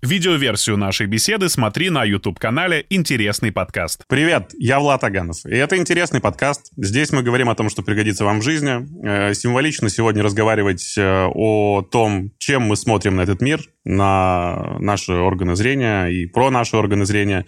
Видеоверсию нашей беседы смотри на YouTube-канале «Интересный подкаст». Привет, я Влад Аганов, и это «Интересный подкаст». Здесь мы говорим о том, что пригодится вам в жизни. Э, символично сегодня разговаривать э, о том, чем мы смотрим на этот мир, на наши органы зрения и про наши органы зрения.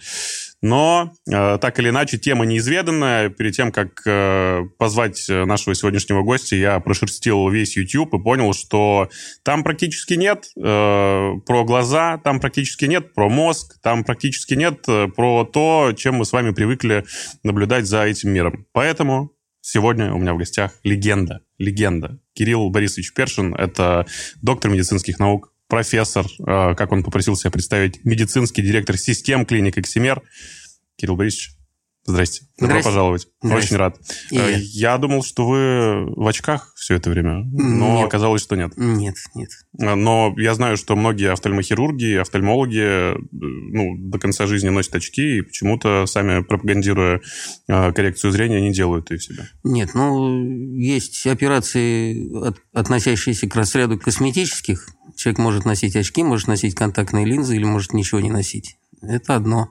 Но, э, так или иначе, тема неизведанная. Перед тем, как э, позвать нашего сегодняшнего гостя, я прошерстил весь YouTube и понял, что там практически нет э, про глаза, там практически нет про мозг, там практически нет э, про то, чем мы с вами привыкли наблюдать за этим миром. Поэтому сегодня у меня в гостях легенда. Легенда. Кирилл Борисович Першин – это доктор медицинских наук, профессор, э, как он попросил себя представить, медицинский директор систем клиник Эксимер. Кирилл Борисович, здрасте. Добро Здрасте. пожаловать. Здрасте. Очень рад. И я. Я думал, что вы в очках все это время, но Нет. оказалось, что нет. Нет, нет. Э, Но я знаю, что многие офтальмохирурги, офтальмологи э, ну, до конца жизни носят очки и почему-то сами пропагандируя э, коррекцию зрения не делают ее себе. Нет, ну, есть операции, от- относящиеся к разряду косметических. Человек может носить очки, может носить контактные линзы или может ничего не носить. Это одно.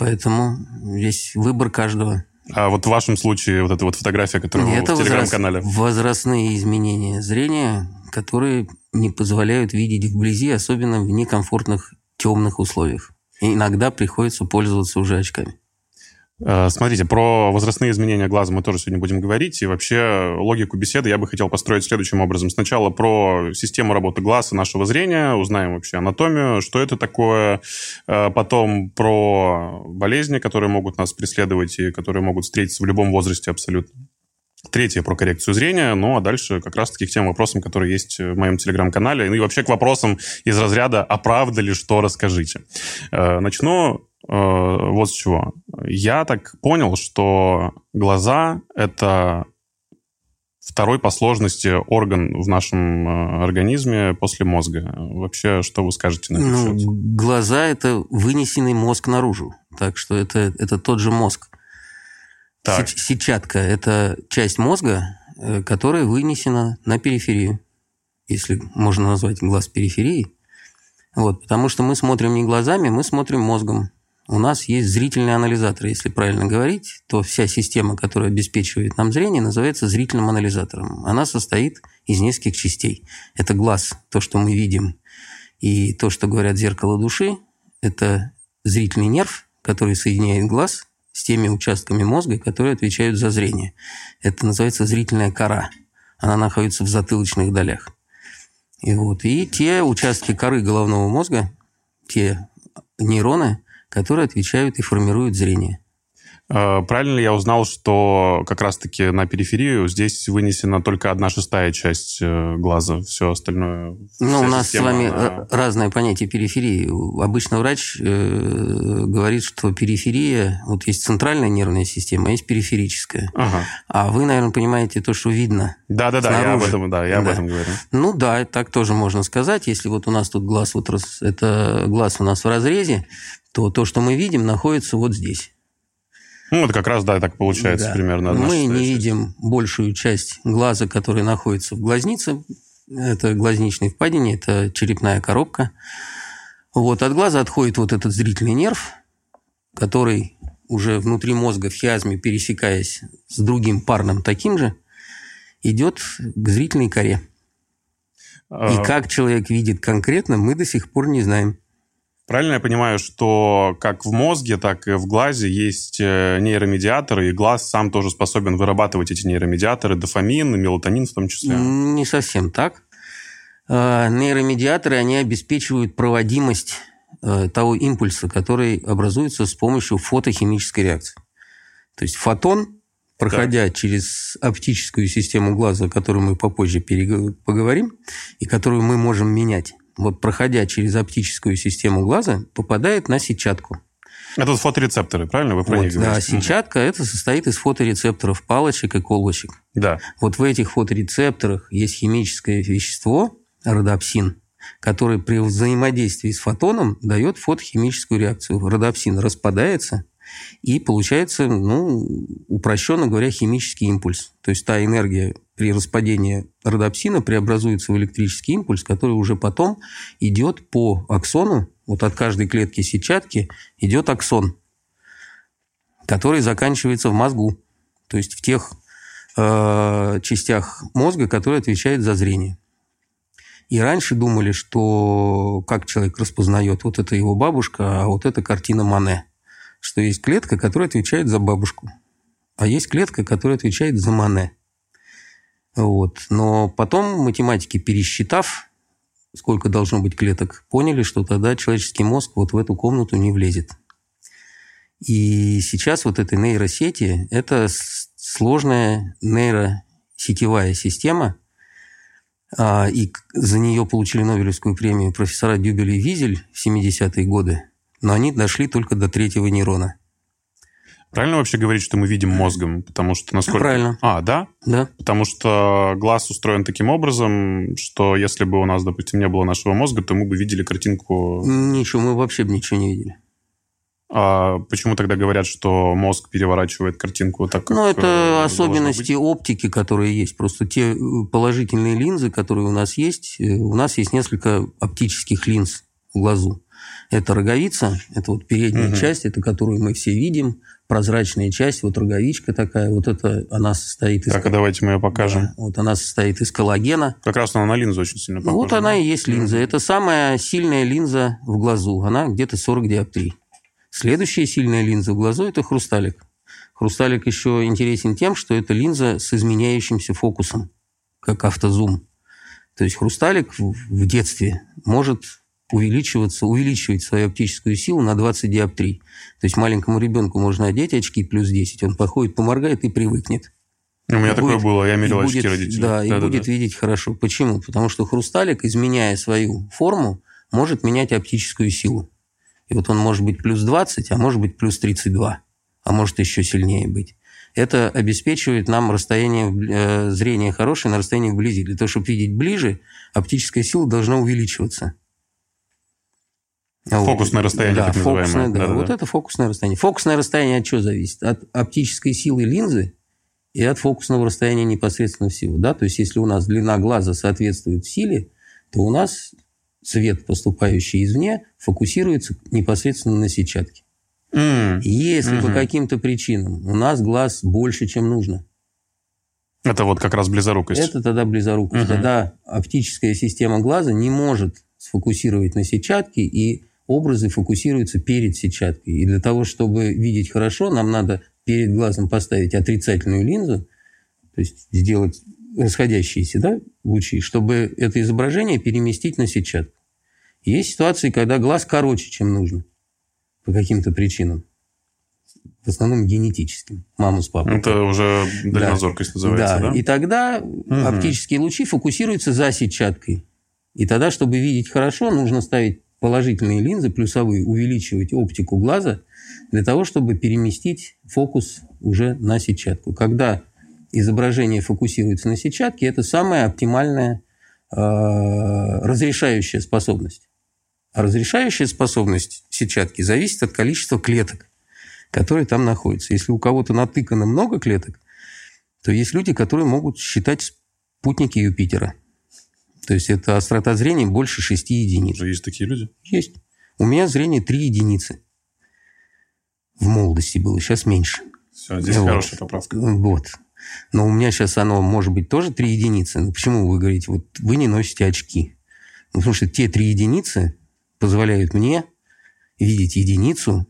Поэтому здесь выбор каждого. А вот в вашем случае вот эта вот фотография, которая Это в телеграм-канале. возрастные изменения зрения, которые не позволяют видеть вблизи, особенно в некомфортных темных условиях. И иногда приходится пользоваться уже очками. Э, Смотрите, про возрастные изменения глаза мы тоже сегодня будем говорить. И вообще логику беседы я бы хотел построить следующим образом. Сначала про систему работы глаз и нашего зрения, узнаем вообще анатомию, что это такое. Э, Потом про болезни, которые могут нас преследовать и которые могут встретиться в любом возрасте абсолютно. Третье про коррекцию зрения, ну а дальше как раз-таки к тем вопросам, которые есть в моем телеграм-канале, ну и вообще к вопросам из разряда «А правда ли что? Расскажите». Э, Начну вот с чего. Я так понял, что глаза – это второй по сложности орган в нашем э, организме после мозга. Вообще, что вы скажете на этот Ну, счет? глаза – это вынесенный мозг наружу. Так что это, это тот же мозг. Так. Сетчатка – это часть мозга, э, которая вынесена на периферию, если можно назвать глаз периферией. Вот, потому что мы смотрим не глазами, мы смотрим мозгом. У нас есть зрительный анализатор, если правильно говорить, то вся система, которая обеспечивает нам зрение, называется зрительным анализатором. Она состоит из нескольких частей. Это глаз, то, что мы видим, и то, что говорят зеркало души, это зрительный нерв, который соединяет глаз с теми участками мозга, которые отвечают за зрение. Это называется зрительная кора. Она находится в затылочных долях. И, вот, и те участки коры головного мозга, те нейроны, которые отвечают и формируют зрение. Э, Правильно ли я узнал, что как раз-таки на периферию здесь вынесена только одна шестая часть э, глаза, все остальное... Ну, у нас с вами она- р- разное понятие периферии. Обычно врач э, говорит, что периферия, вот есть центральная нервная система, а есть периферическая. Ага. А вы, наверное, понимаете то, что видно. Да-да-да, я об этом, да, я об Да. этом говорю. Ну да, так тоже можно сказать. Если вот у нас тут глаз, вот это глаз у нас в разрезе, то то, что мы видим, находится вот здесь. Ну, это как раз, да, так получается Да. примерно. Мы не часть. видим большую часть глаза, который находится в глазнице. Это глазничной впадине, это черепная коробка. Вот от глаза отходит вот этот зрительный нерв, который уже внутри мозга в хиазме, пересекаясь с другим парным таким же, идет к зрительной коре. И А, как человек видит конкретно, мы до сих пор не знаем. Правильно я понимаю, что как в мозге, так и в глазе есть э, нейромедиаторы, и глаз сам тоже способен вырабатывать эти нейромедиаторы, дофамин, мелатонин в том числе? Не совсем так. Э, Нейромедиаторы, они обеспечивают проводимость э, того импульса, который образуется с помощью фотохимической реакции. То есть фотон, проходя через оптическую систему глаза, о которой мы попозже перег- поговорим, и которую мы можем менять, проходя через оптическую систему глаза, попадает на сетчатку. Это вот фоторецепторы, правильно? Вы про Вот, них да, говорите? сетчатка это состоит из фоторецепторов палочек и колбочек. Да. Вот в этих фоторецепторах есть химическое вещество, родопсин, который при взаимодействии с фотоном дает фотохимическую реакцию. Родопсин распадается, И получается, ну, упрощенно говоря, химический импульс. То есть та энергия при распадении родопсина преобразуется в электрический импульс, который уже потом идет по аксону, вот от каждой клетки сетчатки идет аксон, который заканчивается в мозгу, то есть в тех э, частях мозга, которые отвечают за зрение. И раньше думали, что как человек распознает, вот это его бабушка, а вот это картина Мане. Что есть клетка, которая отвечает за бабушку, а есть клетка, которая отвечает за Мане. Вот. Но потом математики, пересчитав, сколько должно быть клеток, поняли, что тогда человеческий мозг вот в эту комнату не влезет. И сейчас вот этой нейросети – это сложная нейросетевая система, а, и за нее получили Нобелевскую премию профессора Дюбель и Визель в 70-е годы, но они дошли только до третьего нейрона. Правильно вообще говорить, что мы видим мозгом? Потому что насколько... Правильно. А, да? Да. Потому что глаз устроен таким образом, что если бы у нас, допустим, не было нашего мозга, то мы бы видели картинку... Ничего, мы вообще бы ничего не видели. А почему тогда говорят, что мозг переворачивает картинку так, как Ну, это э, особенности оптики, которые есть. Просто те э, положительные линзы, которые у нас есть, э, у нас есть несколько оптических линз в глазу. Это роговица, это вот передняя Мгм. часть, это которую мы все видим, прозрачная часть, вот роговичка такая, вот это она состоит из... Так, а давайте мы ее покажем. Да, вот она состоит из коллагена. Как раз она на линзу очень сильно похожа. вот она и есть линза. Это самая сильная линза в глазу. Она где-то 40 диоптрий. Следующая сильная линза в глазу – это хрусталик. Хрусталик еще интересен тем, что это линза с изменяющимся фокусом, как автозум. То есть хрусталик в детстве может увеличиваться, увеличивать свою оптическую силу на 20 диоптрий. То есть маленькому ребенку можно одеть очки плюс 10, он походит, поморгает и привыкнет. У меня И такое будет- было, я мерил очки будет- родителей. Да, и Да-да-да. будет видеть хорошо. Почему? Потому что хрусталик, изменяя свою форму, может менять оптическую силу. И вот он может быть плюс 20, а может быть плюс 32, а может еще сильнее быть. Это обеспечивает нам расстояние э, зрения хорошее на расстоянии вблизи. Для того, чтобы видеть ближе, оптическая сила должна увеличиваться. Фокусное расстояние, да, так называемое. фокусное, да. Да-да-да. Вот это фокусное расстояние. Фокусное расстояние от чего зависит? От оптической силы линзы и от фокусного расстояния непосредственно всего. Да? То есть, если у нас длина глаза соответствует силе, то у нас свет, поступающий извне, фокусируется непосредственно на сетчатке. И Если по Мгм. каким-то причинам у нас глаз больше, чем нужно, Это вот как раз близорукость. это тогда близорукость. Мгм. Тогда оптическая система глаза не может сфокусировать на сетчатке, и образы фокусируются перед сетчаткой. И для того, чтобы видеть хорошо, нам надо перед глазом поставить отрицательную линзу, то есть сделать расходящиеся да, лучи, чтобы это изображение переместить на сетчатку. И есть ситуации, когда глаз короче, чем нужно по каким-то причинам. В основном генетическим. Мама с папой. Это уже дальнозоркость называется, да? И тогда оптические лучи фокусируются за сетчаткой. И тогда, чтобы видеть хорошо, нужно ставить положительные линзы, плюсовые, увеличивать оптику глаза для того, чтобы переместить фокус уже на сетчатку. Когда изображение фокусируется на сетчатке, это самая оптимальная э, разрешающая способность. А разрешающая способность сетчатки зависит от количества клеток, которые там находятся. Если у кого-то натыкано много клеток, то есть люди, которые могут считать спутники Юпитера. То есть это острота зрения больше 6 единиц. Уже есть такие люди. Есть. У меня зрение 3 единицы. В молодости было, сейчас меньше. Все, здесь Вот. хорошая поправка. Вот. Но у меня сейчас оно может быть тоже 3 единицы. Но почему вы говорите, вот вы не носите очки? Ну, потому что те 3 единицы позволяют мне видеть единицу.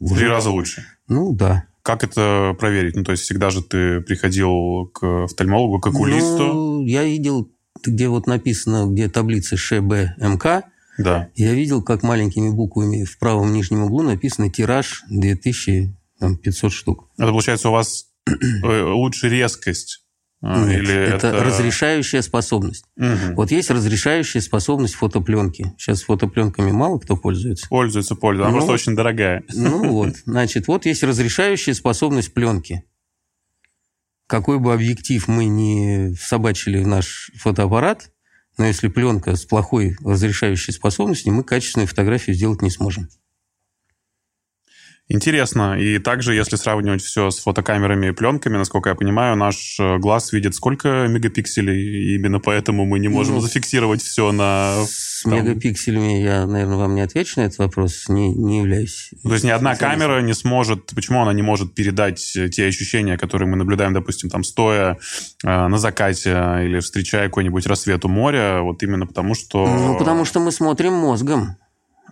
В три раза лучше. Ну, да. Как это проверить? Ну, то есть всегда же ты приходил к офтальмологу, к окулисту. Ну, я видел, где вот написано, где таблица ШБМК, Да. я видел, как маленькими буквами в правом нижнем углу написано тираж 2500 штук. Это получается у вас э, лучше резкость. а, Нет, Или это, это... разрешающая способность. Мгм. Вот есть разрешающая способность фотопленки. Сейчас фотопленками мало кто пользуется. Пользуется, пользуется. Она Ну, просто очень дорогая. Ну вот, значит, вот есть разрешающая способность пленки. Какой бы объектив мы ни собачили в наш фотоаппарат, но если пленка с плохой разрешающей способностью, мы качественную фотографию сделать не сможем. Интересно. И также, если сравнивать все с фотокамерами и пленками, насколько я понимаю, наш э, глаз видит сколько мегапикселей, и именно поэтому мы не можем ну, зафиксировать все на... С там... мегапикселями я, наверное, вам не отвечу на этот вопрос, не, не являюсь... То есть ни одна камера не сможет... Почему она не может передать те ощущения, которые мы наблюдаем, допустим, там, стоя э, на закате или встречая какой-нибудь рассвет у моря, вот именно потому, что... Ну, потому что мы смотрим мозгом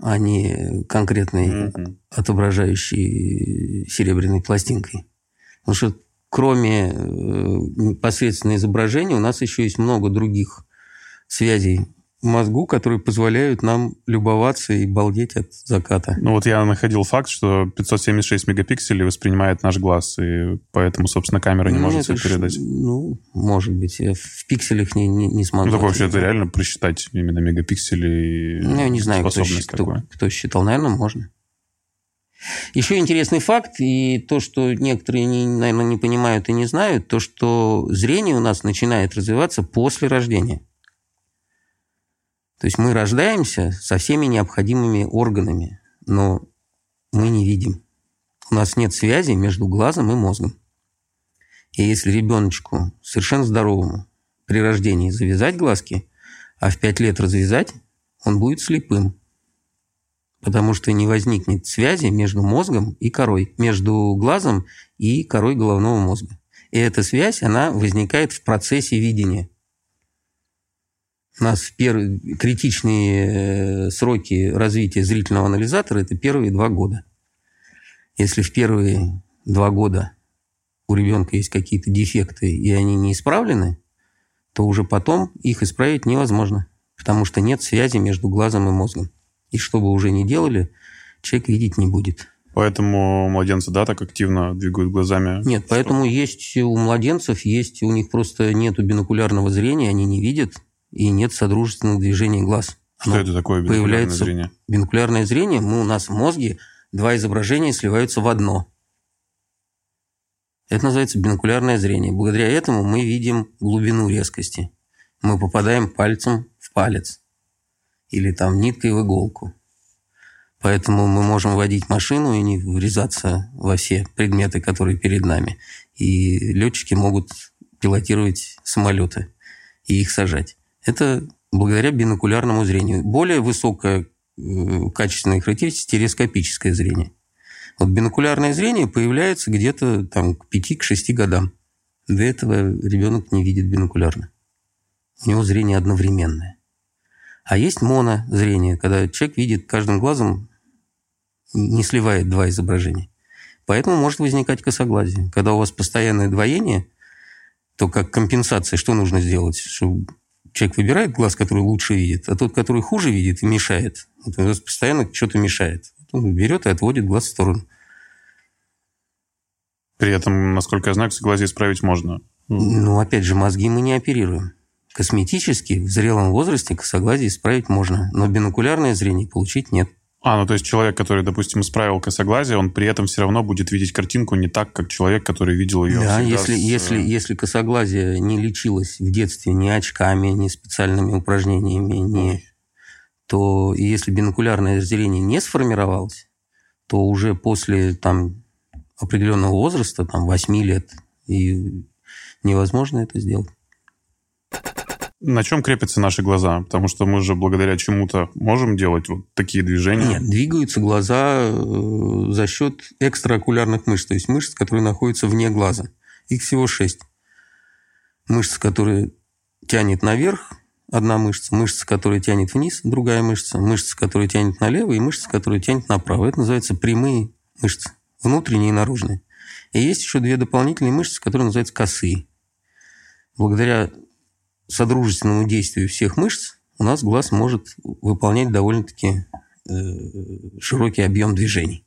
а не конкретной mm-hmm. отображающей серебряной пластинкой. Потому что кроме э, непосредственно изображения у нас еще есть много других связей мозгу, которые позволяют нам любоваться и балдеть от заката. Ну вот я находил факт, что 576 мегапикселей воспринимает наш глаз, и поэтому, собственно, камера не ну, может это передать. Ну, может быть. Я в пикселях не, не, не смогу. Ну, так вообще это реально просчитать именно мегапиксели Ну, я не знаю, кто, кто, кто считал. Наверное, можно. Еще интересный факт, и то, что некоторые, не, наверное, не понимают и не знают, то, что зрение у нас начинает развиваться после рождения. То есть мы рождаемся со всеми необходимыми органами, но мы не видим. У нас нет связи между глазом и мозгом. И если ребеночку совершенно здоровому при рождении завязать глазки, а в 5 лет развязать, он будет слепым. Потому что не возникнет связи между мозгом и корой, между глазом и корой головного мозга. И эта связь, она возникает в процессе видения. У нас первые критичные э, сроки развития зрительного анализатора – это первые два года. Если в первые два года у ребенка есть какие-то дефекты, и они не исправлены, то уже потом их исправить невозможно, потому что нет связи между глазом и мозгом. И что бы уже ни делали, человек видеть не будет. Поэтому младенцы, да, так активно двигают глазами? Нет, поэтому есть у младенцев, есть у них просто нет бинокулярного зрения, они не видят, и нет содружественных движений глаз. Что это такое бинокулярное появляется зрение? Бинокулярное зрение, мы, у нас в мозге два изображения сливаются в одно. Это называется бинокулярное зрение. Благодаря этому мы видим глубину резкости. Мы попадаем пальцем в палец или там ниткой в иголку. Поэтому мы можем водить машину и не врезаться во все предметы, которые перед нами. И летчики могут пилотировать самолеты и их сажать. Это благодаря бинокулярному зрению. Более высокая э, качественная характеристика – телескопическое зрение. Вот бинокулярное зрение появляется где-то там к 5-6 годам. До этого ребенок не видит бинокулярно. У него зрение одновременное. А есть монозрение, когда человек видит каждым глазом, не сливает два изображения. Поэтому может возникать косоглазие. Когда у вас постоянное двоение, то как компенсация что нужно сделать? Чтобы человек выбирает глаз, который лучше видит, а тот, который хуже видит и мешает, вот, постоянно что-то мешает. Он берет и отводит глаз в сторону. При этом, насколько я знаю, согласие исправить можно. Ну, опять же, мозги мы не оперируем. Косметически в зрелом возрасте косоглазие исправить можно, но бинокулярное зрение получить нет. А, ну то есть человек, который, допустим, исправил косоглазие, он при этом все равно будет видеть картинку не так, как человек, который видел ее. Да, если, с... если, если косоглазие не лечилось в детстве ни очками, ни специальными упражнениями, ни... то если бинокулярное зрение не сформировалось, то уже после там, определенного возраста, там 8 лет, и невозможно это сделать. На чем крепятся наши глаза? Потому что мы же благодаря чему-то можем делать вот такие движения. Нет, двигаются глаза э, за счет экстраокулярных мышц, то есть мышц, которые находятся вне глаза. Их всего шесть. Мышца, которая тянет наверх, одна мышца, мышца, которая тянет вниз, другая мышца, мышца, которая тянет налево, и мышца, которая тянет направо. Это называется прямые мышцы, внутренние и наружные. И есть еще две дополнительные мышцы, которые называются косые. Благодаря содружественному действию всех мышц у нас глаз может выполнять довольно-таки э, широкий объем движений.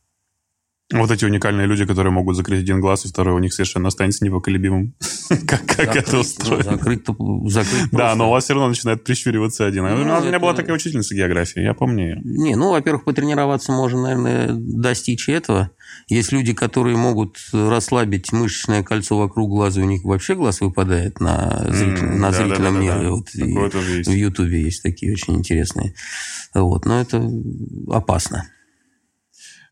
Вот эти уникальные люди, которые могут закрыть один глаз, и второй у них совершенно останется непоколебимым. как, как это ну, устроено? закрыть, закрыть Да, но у вас все равно начинает прищуриваться один. Ну, у меня была такая учительница географии, я помню. Не, ну, во-первых, потренироваться можно, наверное, достичь этого. Есть люди, которые могут расслабить мышечное кольцо вокруг глаза, у них вообще глаз выпадает на, зритель, mm, на да, зрительном да, да, нерве. Да, вот в Ютубе есть такие очень интересные. Вот, но это опасно.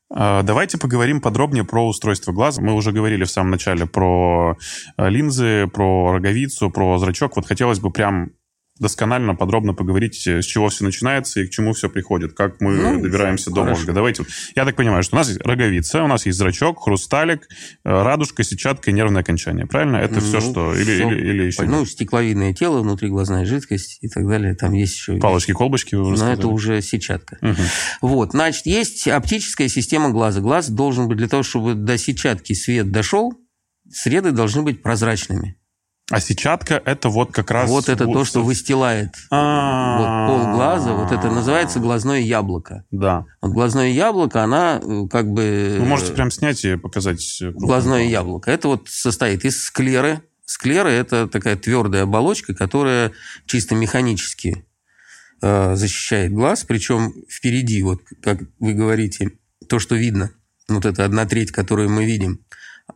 А, давайте поговорим подробнее про устройство глаза. Мы уже говорили в самом начале про э, линзы, про роговицу, про зрачок. Вот хотелось бы прям досконально, подробно поговорить, э, с чего все начинается и к чему все приходит, как мы ну, добираемся до мозга. Давайте. Я так понимаю, что у нас есть роговица, у нас есть зрачок, хрусталик, э, радужка, сетчатка и нервное окончание. Правильно? Это ну, все, что... Или, все, или, или еще... Ну, стекловидное тело, внутриглазная жидкость и так далее. Там есть еще... Палочки, колбочки, вы Но это уже сетчатка. Угу. Вот, значит, есть оптическая система глаза. Глаз должен быть для того, чтобы до сетчатки свет дошел, среды должны быть прозрачными. А сетчатка это вот как раз... Вот это то, что выстилает вот пол глаза. Вот это называется глазное яблоко. Да. Вот глазное яблоко, она э, как бы... Вы можете прям снять и показать. Глазное яблоко. Это вот состоит из склеры. Склера – это такая твердая оболочка, которая чисто механически э, защищает глаз. Причем впереди, вот как вы говорите, то, что видно, вот это одна треть, которую мы видим,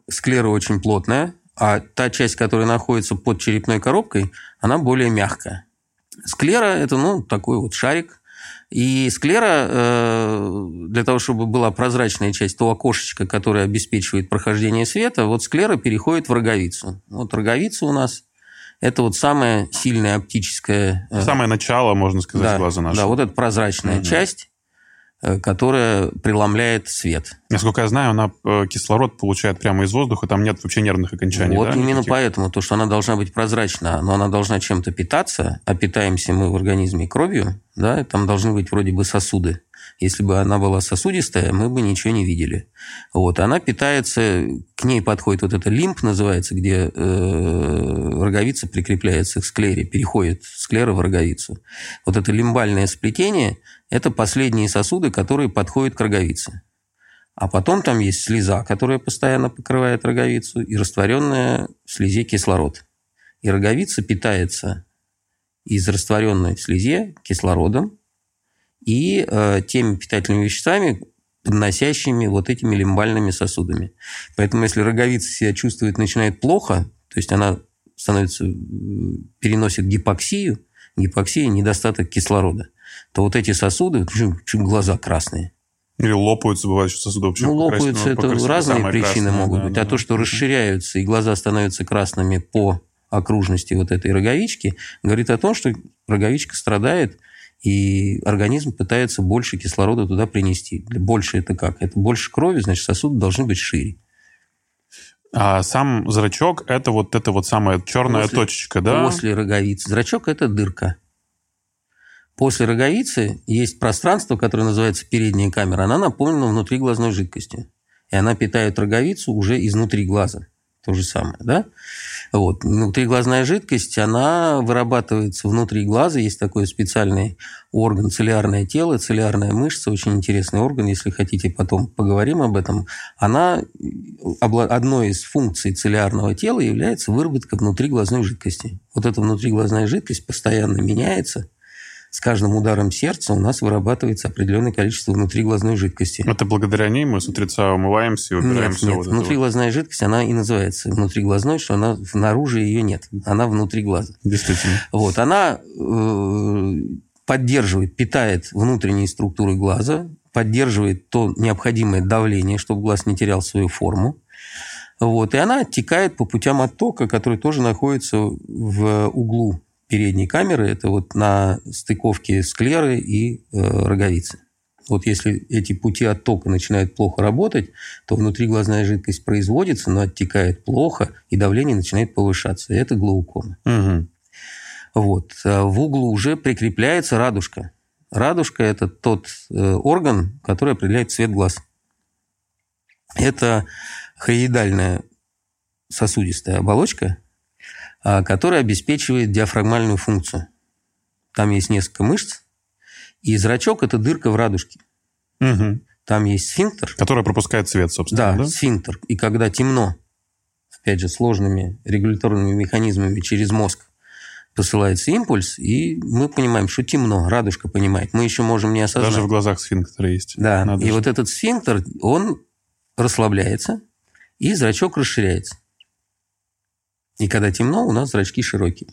склера очень плотная, а та часть, которая находится под черепной коробкой, она более мягкая. Склера – это ну, такой вот шарик. И склера, э, для того, чтобы была прозрачная часть, то окошечко, которое обеспечивает прохождение света, вот склера переходит в роговицу. Вот роговица у нас – это вот самая сильная оптическая… Э, самое начало, можно сказать, да, глаза нашего. Да, вот эта прозрачная угу. часть. Э, которая преломляет свет. Насколько я знаю, она э, кислород получает прямо из воздуха, там нет вообще нервных окончаний. Вот да, именно никаких? поэтому, то, что она должна быть прозрачна, но она должна чем-то питаться, а питаемся мы в организме кровью, да, там должны быть вроде бы сосуды. Если бы она была сосудистая, мы бы ничего не видели. Вот, она питается, к ней подходит вот это лимп, называется, где э, роговица прикрепляется к склере, переходит склера в роговицу. Вот это лимбальное сплетение – это последние сосуды, которые подходят к роговице. А потом там есть слеза, которая постоянно покрывает роговицу, и растворенная в слезе кислород. И роговица питается из растворенной в слезе кислородом и э, теми питательными веществами, подносящими вот этими лимбальными сосудами. Поэтому если роговица себя чувствует, начинает плохо, то есть она становится, переносит гипоксию, гипоксия – недостаток кислорода – то вот эти сосуды, чуть глаза красные. Или лопаются, бывает, что сосуды вообще Ну, лопаются, это разные причины красные, могут да, быть. Да, а да. то, что расширяются, и глаза становятся красными по окружности вот этой роговички, говорит о том, что роговичка страдает, и организм пытается больше кислорода туда принести. Больше это как? Это больше крови, значит, сосуды должны быть шире. А сам зрачок – это вот эта вот самая черная после, точечка, да? После роговицы. Зрачок – это дырка. После роговицы есть пространство, которое называется передняя камера. Она наполнена внутри глазной жидкостью. И она питает роговицу уже изнутри глаза. То же самое, да? Вот. Внутриглазная жидкость, она вырабатывается внутри глаза. Есть такой специальный орган, целлярное тело, целлярная мышца, очень интересный орган, если хотите, потом поговорим об этом. Она, одной из функций целлярного тела является выработка внутриглазной жидкости. Вот эта внутриглазная жидкость постоянно меняется – с каждым ударом сердца у нас вырабатывается определенное количество внутриглазной жидкости. Это благодаря ней мы с утреца умываемся и убираем нет, все нет. вот Внутриглазная вот. жидкость, она и называется внутриглазной, что она снаружи ее нет. Она внутри глаза. Действительно. Вот, она э, поддерживает, питает внутренние структуры глаза, поддерживает то необходимое давление, чтобы глаз не терял свою форму. Вот, и она оттекает по путям оттока, который тоже находится в углу передней камеры, это вот на стыковке склеры и э, роговицы. Вот если эти пути оттока начинают плохо работать, то внутриглазная жидкость производится, но оттекает плохо, и давление начинает повышаться. Это глаукома. Угу. Вот. А в углу уже прикрепляется радужка. Радужка – это тот э, орган, который определяет цвет глаз. Это хоидальная сосудистая оболочка, который обеспечивает диафрагмальную функцию. Там есть несколько мышц, и зрачок – это дырка в радужке. Угу. Там есть сфинктер. Который пропускает свет, собственно. Да, да, сфинктер. И когда темно, опять же, сложными регуляторными механизмами через мозг посылается импульс, и мы понимаем, что темно, радужка понимает. Мы еще можем не осознать. Даже в глазах сфинктер есть. Да, Надо и же. вот этот сфинктер, он расслабляется, и зрачок расширяется. И когда темно, у нас зрачки широкие.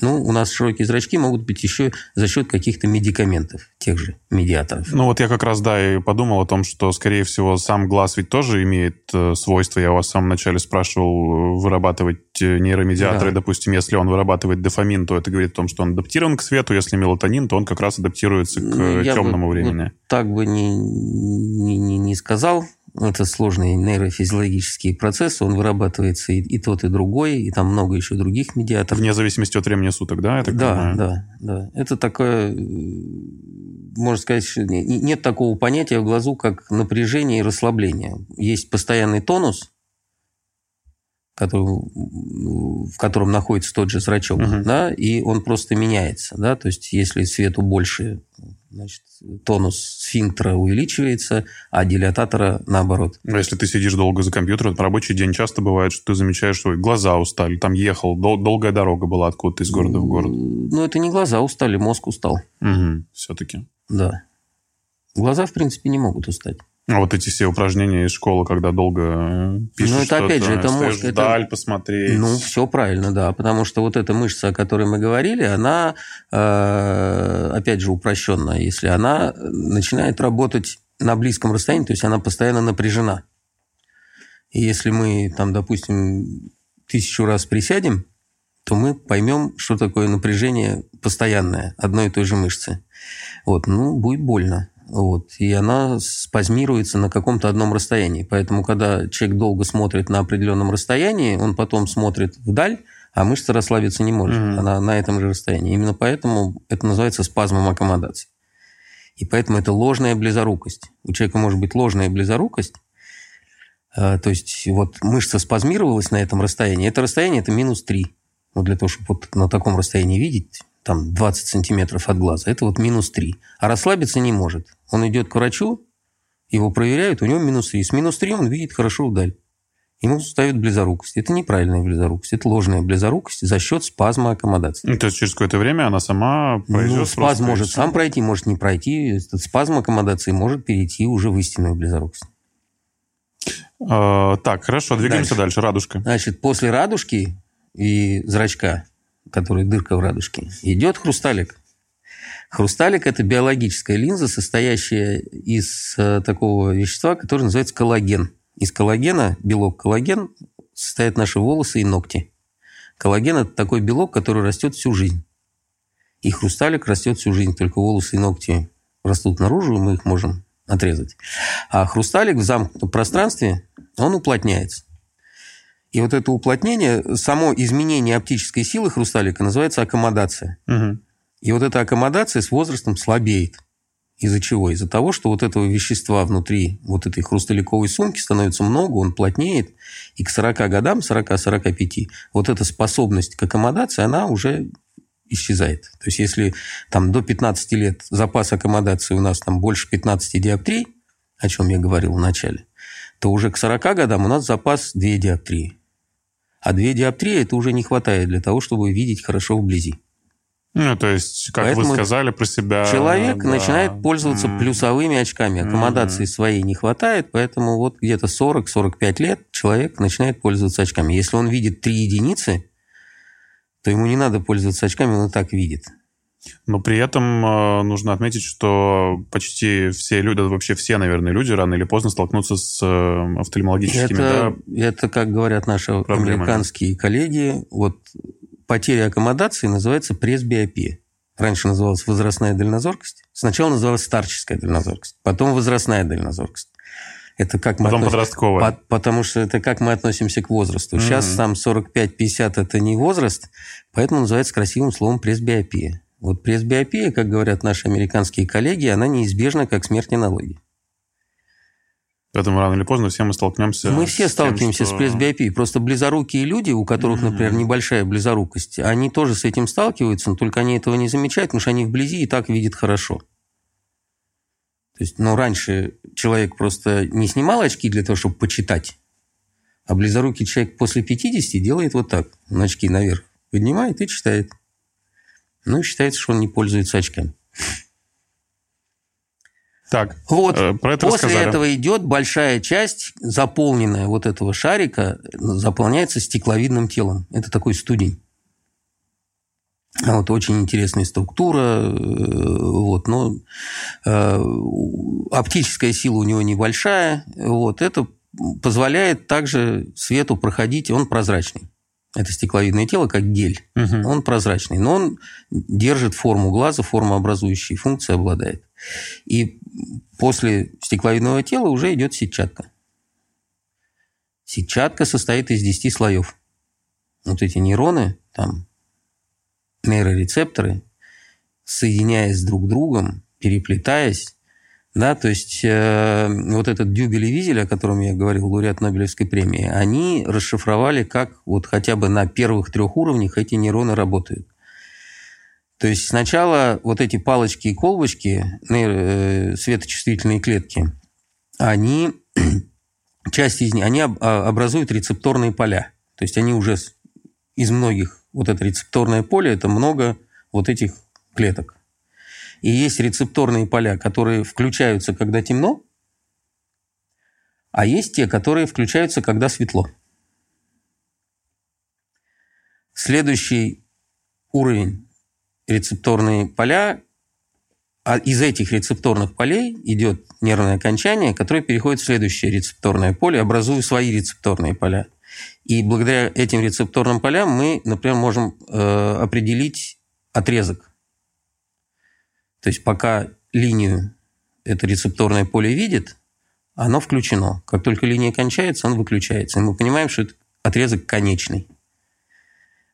Ну, у нас широкие зрачки могут быть еще за счет каких-то медикаментов, тех же медиаторов. Ну, вот я как раз, да, и подумал о том, что, скорее всего, сам глаз ведь тоже имеет э, свойства. Я у вас в самом начале спрашивал, э, вырабатывать э, нейромедиаторы. Да. Допустим, если он вырабатывает дофамин, то это говорит о том, что он адаптирован к свету. Если мелатонин, то он как раз адаптируется к ну, темному бы, времени. Вот так бы не, не, не сказал это сложные нейрофизиологические процессы, он вырабатывается и, и тот, и другой, и там много еще других медиаторов. Вне зависимости от времени суток, да? Я так да, понимаю? да, да. Это такое, можно сказать, нет такого понятия в глазу, как напряжение и расслабление. Есть постоянный тонус, который, в котором находится тот же зрачок, угу. да, и он просто меняется, да, то есть если свету больше значит, тонус сфинктера увеличивается, а дилататора наоборот. А если ты сидишь долго за компьютером, на рабочий день часто бывает, что ты замечаешь, что глаза устали, там ехал, дол- долгая дорога была откуда-то из города в город. Ну, это не глаза устали, мозг устал. Угу, все-таки. Да. Глаза, в принципе, не могут устать. А вот эти все упражнения из школы, когда долго э, пишешь Ну, это опять же, это мозг. Вдаль это... посмотреть. Ну, все правильно, да. Потому что вот эта мышца, о которой мы говорили, она, э, опять же, упрощенная. Если она начинает работать на близком расстоянии, то есть она постоянно напряжена. И если мы, там, допустим, тысячу раз присядем, то мы поймем, что такое напряжение постоянное одной и той же мышцы. Вот, ну, будет больно. Вот, и она спазмируется на каком-то одном расстоянии. Поэтому, когда человек долго смотрит на определенном расстоянии, он потом смотрит вдаль, а мышца расслабиться не может. Mm-hmm. Она на этом же расстоянии. Именно поэтому это называется спазмом аккомодации. И поэтому это ложная близорукость. У человека может быть ложная близорукость, э, то есть вот мышца спазмировалась на этом расстоянии. Это расстояние – это минус 3. Вот для того, чтобы вот на таком расстоянии видеть, там 20 сантиметров от глаза, это вот минус 3. А расслабиться не может. Он идет к врачу, его проверяют, у него минус 3. С минус 3 он видит хорошо вдаль. Ему ставят близорукость. Это неправильная близорукость, это ложная близорукость за счет спазма аккомодации. Ну, то есть через какое-то время она сама пройдет? Ну, спазм может сам пройти, может не пройти. Этот спазм аккомодации может перейти уже в истинную близорукость. А, так, хорошо, двигаемся дальше. дальше. Радужка. Значит, после радужки и зрачка который дырка в радужке, идет хрусталик. Хрусталик – это биологическая линза, состоящая из э, такого вещества, которое называется коллаген. Из коллагена, белок коллаген, состоят наши волосы и ногти. Коллаген – это такой белок, который растет всю жизнь. И хрусталик растет всю жизнь, только волосы и ногти растут наружу, и мы их можем отрезать. А хрусталик в замкнутом пространстве, он уплотняется. И вот это уплотнение, само изменение оптической силы хрусталика называется аккомодация. Угу. И вот эта аккомодация с возрастом слабеет. Из-за чего? Из-за того, что вот этого вещества внутри вот этой хрусталиковой сумки становится много, он плотнеет, и к 40 годам, 40-45, вот эта способность к аккомодации, она уже исчезает. То есть, если там до 15 лет запас аккомодации у нас там больше 15 диоптрий, о чем я говорил в начале, то уже к 40 годам у нас запас 2 диоптрии. А две диоптрии это уже не хватает для того, чтобы видеть хорошо вблизи. Ну, то есть, как Поэтому вы сказали про себя... Человек да. начинает пользоваться mm. плюсовыми очками. Аккомодации mm. своей не хватает, поэтому вот где-то 40-45 лет человек начинает пользоваться очками. Если он видит три единицы, то ему не надо пользоваться очками, он и так видит. Но при этом э, нужно отметить, что почти все люди, вообще все, наверное, люди рано или поздно столкнутся с э, офтальмологическими... Это, да, это как говорят наши проблемами. американские коллеги, вот потеря аккомодации называется пресбиопия. Раньше называлась возрастная дальнозоркость. Сначала называлась старческая дальнозоркость, потом возрастная дальнозоркость. Это как мы Потом относим... подростковая. По... Потому что это как мы относимся к возрасту. Mm-hmm. Сейчас там 45-50 это не возраст, поэтому называется красивым словом пресбиопия. Вот пресбиопия, как говорят наши американские коллеги, она неизбежна, как смерть ненологии. Поэтому рано или поздно все мы столкнемся Мы все с сталкиваемся тем, что... с пресбиопией. Просто близорукие люди, у которых, mm-hmm. например, небольшая близорукость, они тоже с этим сталкиваются, но только они этого не замечают, потому что они вблизи и так видят хорошо. То есть, ну, раньше человек просто не снимал очки для того, чтобы почитать, а близорукий человек после 50 делает вот так, он очки наверх поднимает и читает. Ну, считается, что он не пользуется очками. Так, вот, э, про это после рассказали. этого идет большая часть, заполненная вот этого шарика, заполняется стекловидным телом. Это такой студень. Вот, очень интересная структура, вот, но э, оптическая сила у него небольшая, вот, это позволяет также свету проходить, он прозрачный. Это стекловидное тело, как гель. Угу. Он прозрачный, но он держит форму глаза, формообразующие функции обладает. И после стекловидного тела уже идет сетчатка. Сетчатка состоит из 10 слоев. Вот эти нейроны, там, нейрорецепторы, соединяясь друг с другом, переплетаясь, да, то есть э, вот этот Дюбель и Визель, о котором я говорил, лауреат Нобелевской премии, они расшифровали, как вот хотя бы на первых трех уровнях эти нейроны работают. То есть сначала вот эти палочки и колбочки, э, светочувствительные клетки, они, часть из них, они а, образуют рецепторные поля. То есть они уже из многих, вот это рецепторное поле, это много вот этих клеток. И есть рецепторные поля, которые включаются, когда темно, а есть те, которые включаются, когда светло. Следующий уровень рецепторные поля, а из этих рецепторных полей идет нервное окончание, которое переходит в следующее рецепторное поле, образуя свои рецепторные поля. И благодаря этим рецепторным полям мы, например, можем э, определить отрезок то есть пока линию это рецепторное поле видит, оно включено. Как только линия кончается, он выключается. И мы понимаем, что это отрезок конечный.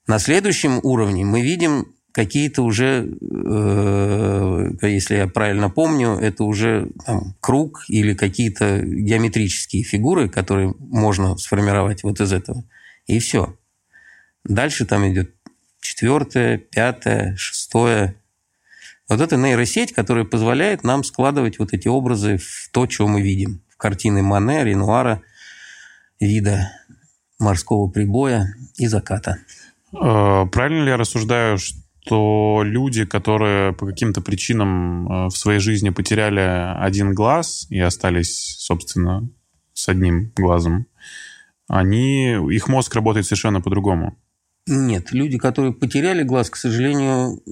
На следующем уровне мы видим какие-то уже, э, если я правильно помню, это уже там, круг или какие-то геометрические фигуры, которые можно сформировать вот из этого. И все. Дальше там идет четвертое, пятое, шестое, вот это нейросеть, которая позволяет нам складывать вот эти образы в то, что мы видим. В картины Мане, Ренуара, вида морского прибоя и заката. Э, правильно ли я рассуждаю, что люди, которые по каким-то причинам э, в своей жизни потеряли один глаз и остались, собственно, с одним глазом, они, их мозг работает совершенно по-другому? Нет, люди, которые потеряли глаз, к сожалению,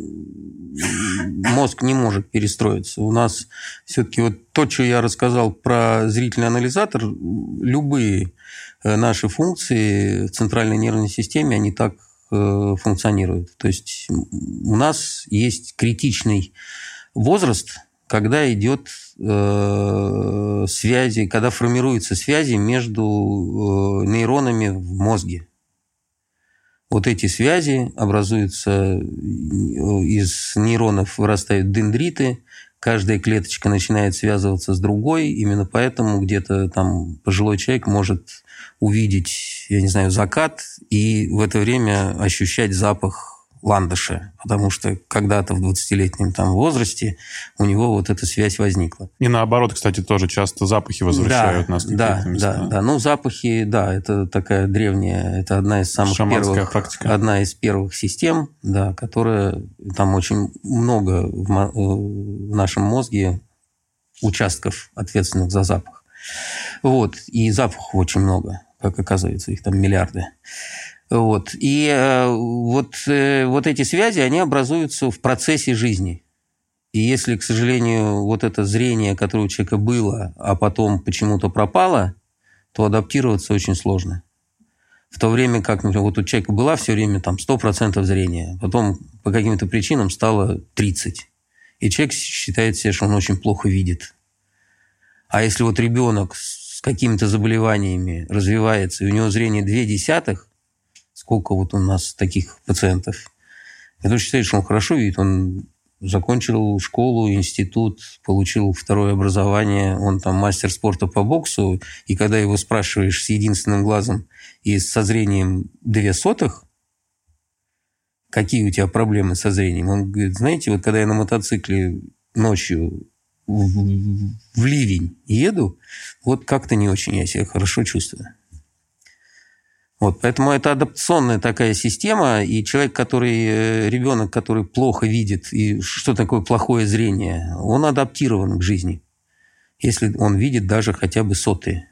мозг не может перестроиться. У нас все-таки вот то, что я рассказал про зрительный анализатор, любые э, наши функции в центральной нервной системе, они так э, функционируют. То есть у нас есть критичный возраст, когда идет э, связи, когда формируются связи между нейронами в мозге. Вот эти связи образуются э, из нейронов, вырастают дендриты, каждая клеточка начинает связываться с другой, именно поэтому где-то там пожилой человек может увидеть, я не знаю, закат и в это время ощущать запах ландыша, потому что когда-то в 20-летнем там возрасте у него вот эта связь возникла. И наоборот, кстати, тоже часто запахи возвращают да, нас да. Да, да, ну запахи, да, это такая древняя, это одна из самых Шаманская первых, практика. одна из первых систем, да, которая там очень много в, э, в нашем мозге участков ответственных за запах. Вот, и запахов очень много, как оказывается, их там миллиарды. Вот. И э, вот, э, вот эти связи, они образуются в процессе жизни. И если, к сожалению, вот это зрение, которое у человека было, а потом почему-то пропало, то адаптироваться очень сложно. В то время как, например, вот у человека была все время там 100% зрения, потом по каким-то причинам стало 30%. И человек считает себе, что он очень плохо видит. А если вот ребенок с какими-то заболеваниями развивается, и у него зрение 2 десятых, сколько вот у нас таких пациентов. Это считает, что он хорошо видит, он закончил школу, институт, получил второе образование, он там мастер спорта по боксу, и когда его спрашиваешь с единственным глазом и со зрением две сотых, какие у тебя проблемы со зрением? Он говорит, знаете, вот когда я на мотоцикле ночью в, в ливень еду, вот как-то не очень я себя хорошо чувствую. Вот, поэтому это адаптационная такая система, и человек, который, э, ребенок, который плохо видит, и что такое плохое зрение, он адаптирован к жизни, если он видит даже хотя бы сотые.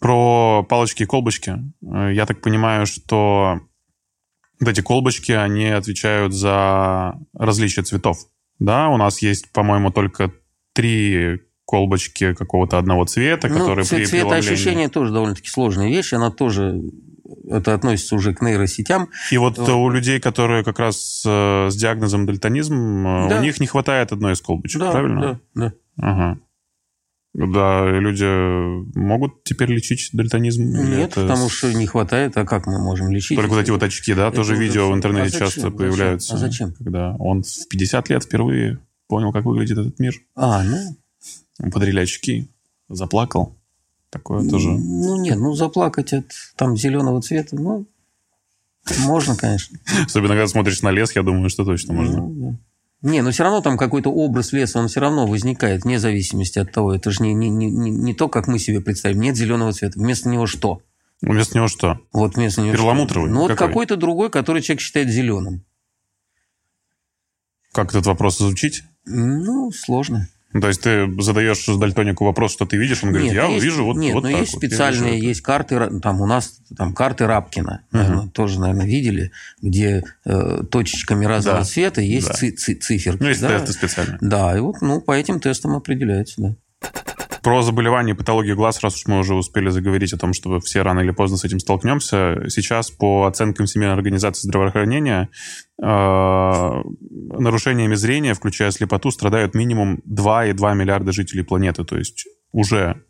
Про палочки и колбочки. Э, я так понимаю, что Вот эти колбочки, они отвечают за различие цветов. Да, у нас есть, по-моему, только три колбочки какого-то одного цвета, ну, которые цвет, при Цветоощущение тоже довольно-таки сложная вещь, она тоже это относится уже к нейросетям. И вот э, у людей, которые как раз э, с диагнозом дальтонизм, э, да. у них не хватает одной из колбочек, да, правильно? Да, да. Ага. Да, люди могут теперь лечить дальтонизм? Нет, это... потому что не хватает. А как мы можем лечить? Только вот эти вот очки, да? Это тоже видео в интернете а часто зачем? появляются. А зачем? Когда он в 50 лет впервые понял, как выглядит этот мир. А, ну... Подарили очки, заплакал. Такое тоже... Ну, нет, ну, заплакать от там зеленого цвета, ну, можно, конечно. Особенно, когда смотришь на лес, я думаю, что точно можно. Ну, да. Не, но все равно там какой-то образ леса, он все равно возникает, вне зависимости от того. Это же не, не, не, не то, как мы себе представим. Нет зеленого цвета. Вместо него что? Вместо него что? Вот вместо него Перламутровый? Что? Ну, вот какой-то другой, который человек считает зеленым. Как этот вопрос изучить? Ну, сложно. То есть ты задаешь дальтонику вопрос, что ты видишь, он говорит, Нет, я есть, вижу вот Нет, вот но так есть вот, специальные, есть карты, там у нас там карты Рапкина, наверное, тоже, наверное, видели, где э, точечками разного Да, цвета есть да. ци- ци- циферки. Ну, есть да? тесты специальные. Да, и вот ну, по этим тестам определяется, да. Про заболевания и патологию глаз, раз уж мы уже успели заговорить о том, что все рано или поздно с этим столкнемся, сейчас по оценкам Всемирной организации здравоохранения э, нарушениями зрения, включая слепоту, страдают минимум 2,2 миллиарда жителей планеты. То есть уже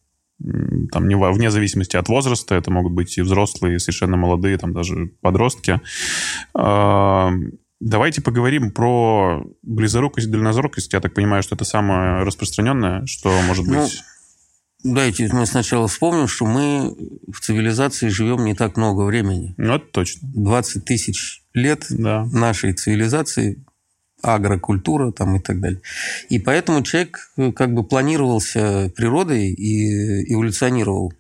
там не, вне зависимости от возраста, это могут быть и взрослые, и совершенно молодые, там даже подростки. Э, Давайте поговорим про близорукость, дальнозоркость. Я так понимаю, что это самое распространенное, что может Ну, Давайте мы сначала вспомним, что мы в цивилизации живем не так много времени. Ну, это точно. 20 тысяч лет Да. нашей цивилизации, агрокультура там и так далее. И поэтому человек э, как бы планировался природой и эволюционировал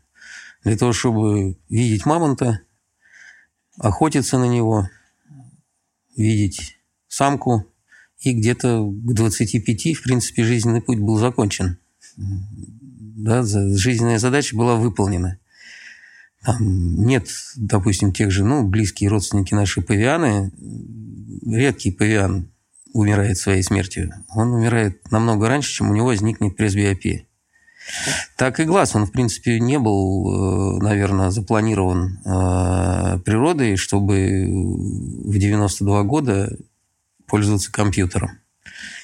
для того, чтобы видеть мамонта, охотиться на него, видеть самку, и где-то к 25, в принципе, жизненный путь был закончен. Да, жизненная задача была выполнена. Там нет, допустим, тех же, ну, близкие родственники наши павианы, редкий павиан умирает своей смертью. Он умирает намного раньше, чем у него возникнет пресбиопия. Так и глаз, он, в принципе, не был, э, наверное, запланирован э, природой, чтобы в 92 года пользоваться компьютером.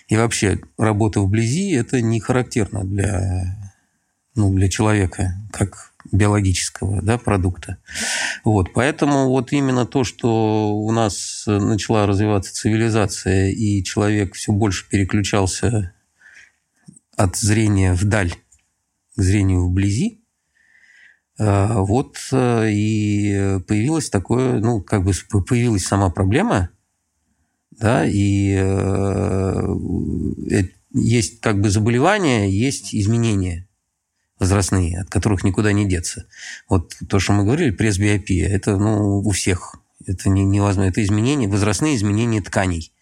И вообще, работа вблизи – это не характерно для, ну, для человека, как биологического да, продукта. Вот, поэтому вот именно то, что у нас начала развиваться цивилизация, и человек все больше переключался от зрения вдаль к зрению вблизи, э, вот э, и появилось такое, ну, как бы появилась сама проблема, да, и э, есть как бы заболевания, есть изменения возрастные, от которых никуда не деться. Вот то, что мы говорили, пресбиопия, это ну, у всех. Это не, невозможно. Это изменения, возрастные изменения тканей.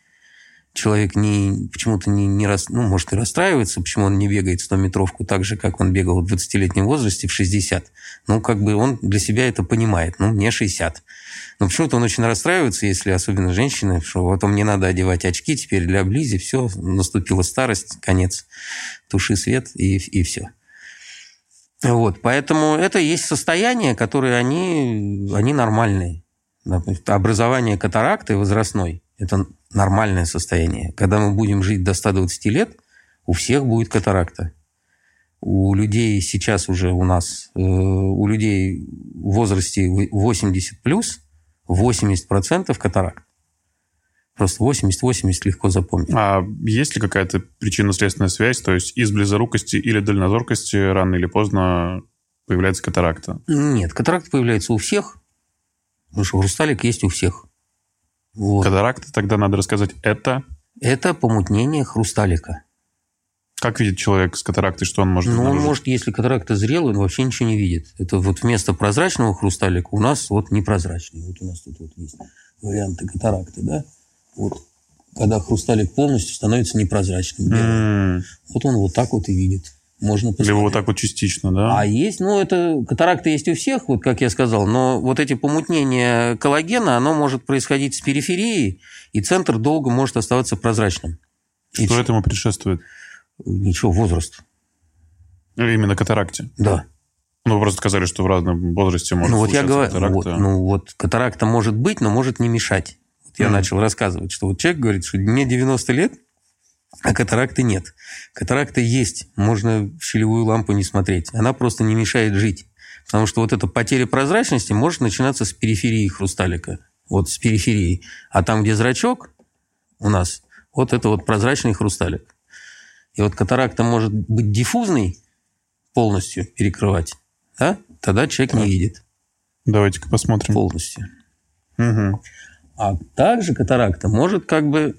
Человек не, почему-то не, не рас, ну, может и расстраивается, почему он не бегает 100-метровку так же, как он бегал в 20-летнем возрасте в 60. Ну, как бы он для себя это понимает. Ну, мне 60. Но почему-то он очень расстраивается, если особенно женщины, что вот мне надо одевать очки теперь для близи, все, наступила старость, конец, туши свет и, и все. Вот, поэтому это есть состояния, которые они, они нормальные. Образование катаракты возрастной – это нормальное состояние. Когда мы будем жить до 120 лет, у всех будет катаракта. У людей сейчас уже у нас, э, у людей в возрасте 80 плюс, 80% катаракт. Просто 80-80 легко запомнить. А есть ли какая-то причинно-следственная связь? То есть из близорукости или дальнозоркости рано или поздно появляется катаракта? Нет, катаракт появляется у всех, потому что хрусталик есть у всех. Вот. Катаракта, тогда надо рассказать, это... Это помутнение хрусталика. Как видит человек с катарактой, что он может Ну, он может, если катаракта зрелая, он вообще ничего не видит. Это вот вместо прозрачного хрусталика у нас вот непрозрачный. Вот у нас тут вот есть варианты катаракты, да? Вот когда хрусталик полностью становится непрозрачным. белым. М, Вот он вот так вот и видит. можно посмотреть. Либо вот так вот частично, да? А есть, ну, это катаракта есть у всех, вот как я сказал, но вот эти помутнения коллагена, оно может происходить с периферии, и центр долго может оставаться прозрачным. Что И этому предшествует? Ничего, возраст. Именно катаракте. Да. Ну, вы просто сказали, что в разном возрасте может ну вот я говорю, вот, катаракта. ну вот катаракта может быть, но может не мешать. Я Мгм. начал рассказывать, что вот человек говорит, что мне 90 лет, а катаракты нет. Катаракта есть, можно в щелевую лампу не смотреть. Она просто не мешает жить. Потому что вот эта потеря прозрачности может начинаться с периферии хрусталика. Вот с периферии. А там, где зрачок у нас, вот это вот прозрачный хрусталик. И вот катаракта может быть диффузной, полностью перекрывать, да? тогда человек не видит Давайте-ка посмотрим. полностью. Мгм. А также катаракта может как бы...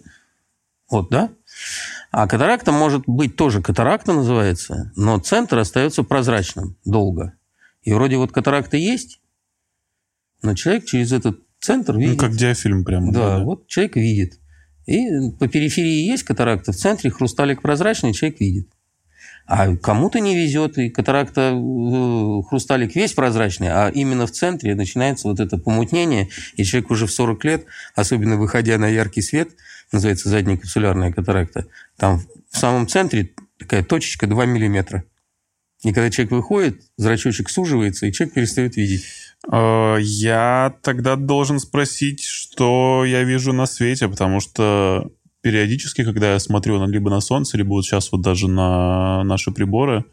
Вот, да? А катаракта может быть тоже катаракта называется, но центр остается прозрачным долго. И вроде вот катаракта есть, но человек через этот центр Ну, видит. как диафильм прямо. да, вот человек видит. И по периферии есть катаракта, в центре хрусталик прозрачный, человек видит. А кому-то не везет, и катаракта, э, хрусталик весь прозрачный, а именно в центре начинается вот это помутнение, и человек уже в 40 лет, особенно выходя на яркий свет, называется задняя капсулярная катаракта, там в самом центре такая точечка 2 миллиметра. И когда человек выходит, зрачочек суживается, и человек перестает видеть. Э, Я тогда должен спросить, что я вижу на свете, потому что периодически, когда я смотрю на- либо на солнце, либо вот сейчас вот даже на наши приборы,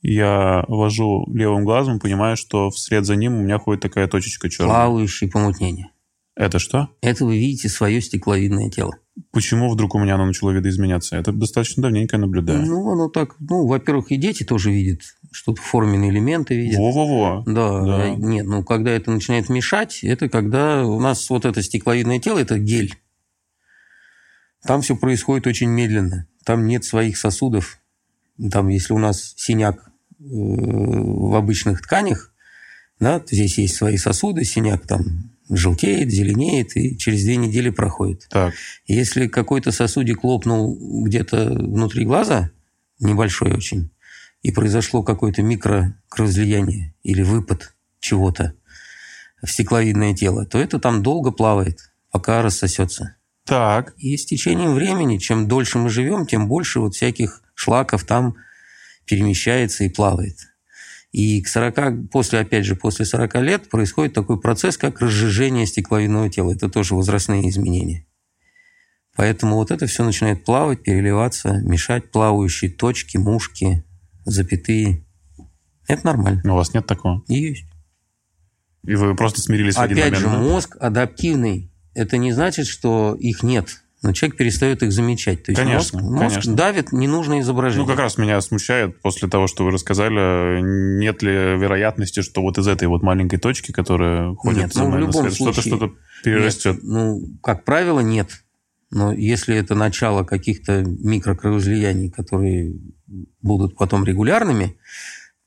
я вожу левым глазом, понимаю, что вслед за ним у меня ходит такая точечка черная. Плавающее помутнение. Это что? Это вы видите свое стекловидное тело. Почему вдруг у меня оно начало видоизменяться? Это достаточно давненько я наблюдаю. Ну, оно так, ну, во-первых, и дети тоже видят, что-то форменные элементы видят. Во-во-во. Да, Да. а, нет, ну, когда это начинает мешать, это когда у нас вот это стекловидное тело, это гель. Там все происходит очень медленно. Там нет своих сосудов. Там, если у нас синяк э, в обычных тканях, да, то здесь есть свои сосуды, синяк там желтеет, зеленеет и через две недели проходит. Так, Если какой-то сосудик лопнул где-то внутри глаза, небольшой очень, и произошло какое-то микрокровоизлияние или выпад чего-то в стекловидное тело, то это там долго плавает, пока рассосется. Так. И с течением времени, чем дольше мы живем, тем больше вот всяких шлаков там перемещается и плавает. И к 40, после, опять же, после 40 лет происходит такой процесс, как разжижение стекловидного тела. Это тоже возрастные изменения. Поэтому вот это все начинает плавать, переливаться, мешать плавающие точки, мушки, запятые. Это нормально. У вас нет такого? И есть. И вы просто смирились в один Опять момент? же, да? мозг адаптивный. Это не значит, что их нет. Но человек перестает их замечать. То есть Конечно, мозг, мозг конечно. давит ненужное изображение. Ну, как раз меня смущает после того, что вы рассказали, нет ли вероятности, что вот из этой вот маленькой точки, которая ходит Нет, ну, в любом свет, что-то случае. что-то перерастет. Нет, ну, как правило, нет. Но если это начало каких-то микрокровоизлияний, которые будут потом регулярными,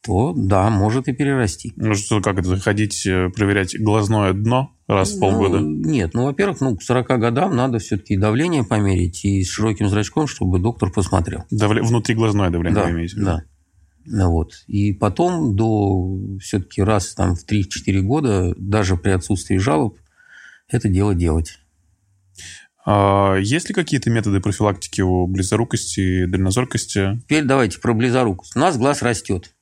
то да, может и перерасти. Ну, что, как это, ходить, э, проверять глазное дно раз в полгода? Ну, нет, ну, во-первых, ну, к 40 годам надо все-таки давление померить и с широким зрачком, чтобы доктор посмотрел. Давле- Внутриглазное давление да, имеете да. Ну, вот. И потом до все-таки раз там, в 3-4 года, даже при отсутствии жалоб, это дело делать. А есть ли какие-то методы профилактики у близорукости и дальнозоркости? Теперь давайте про близорукость. У нас глаз растет.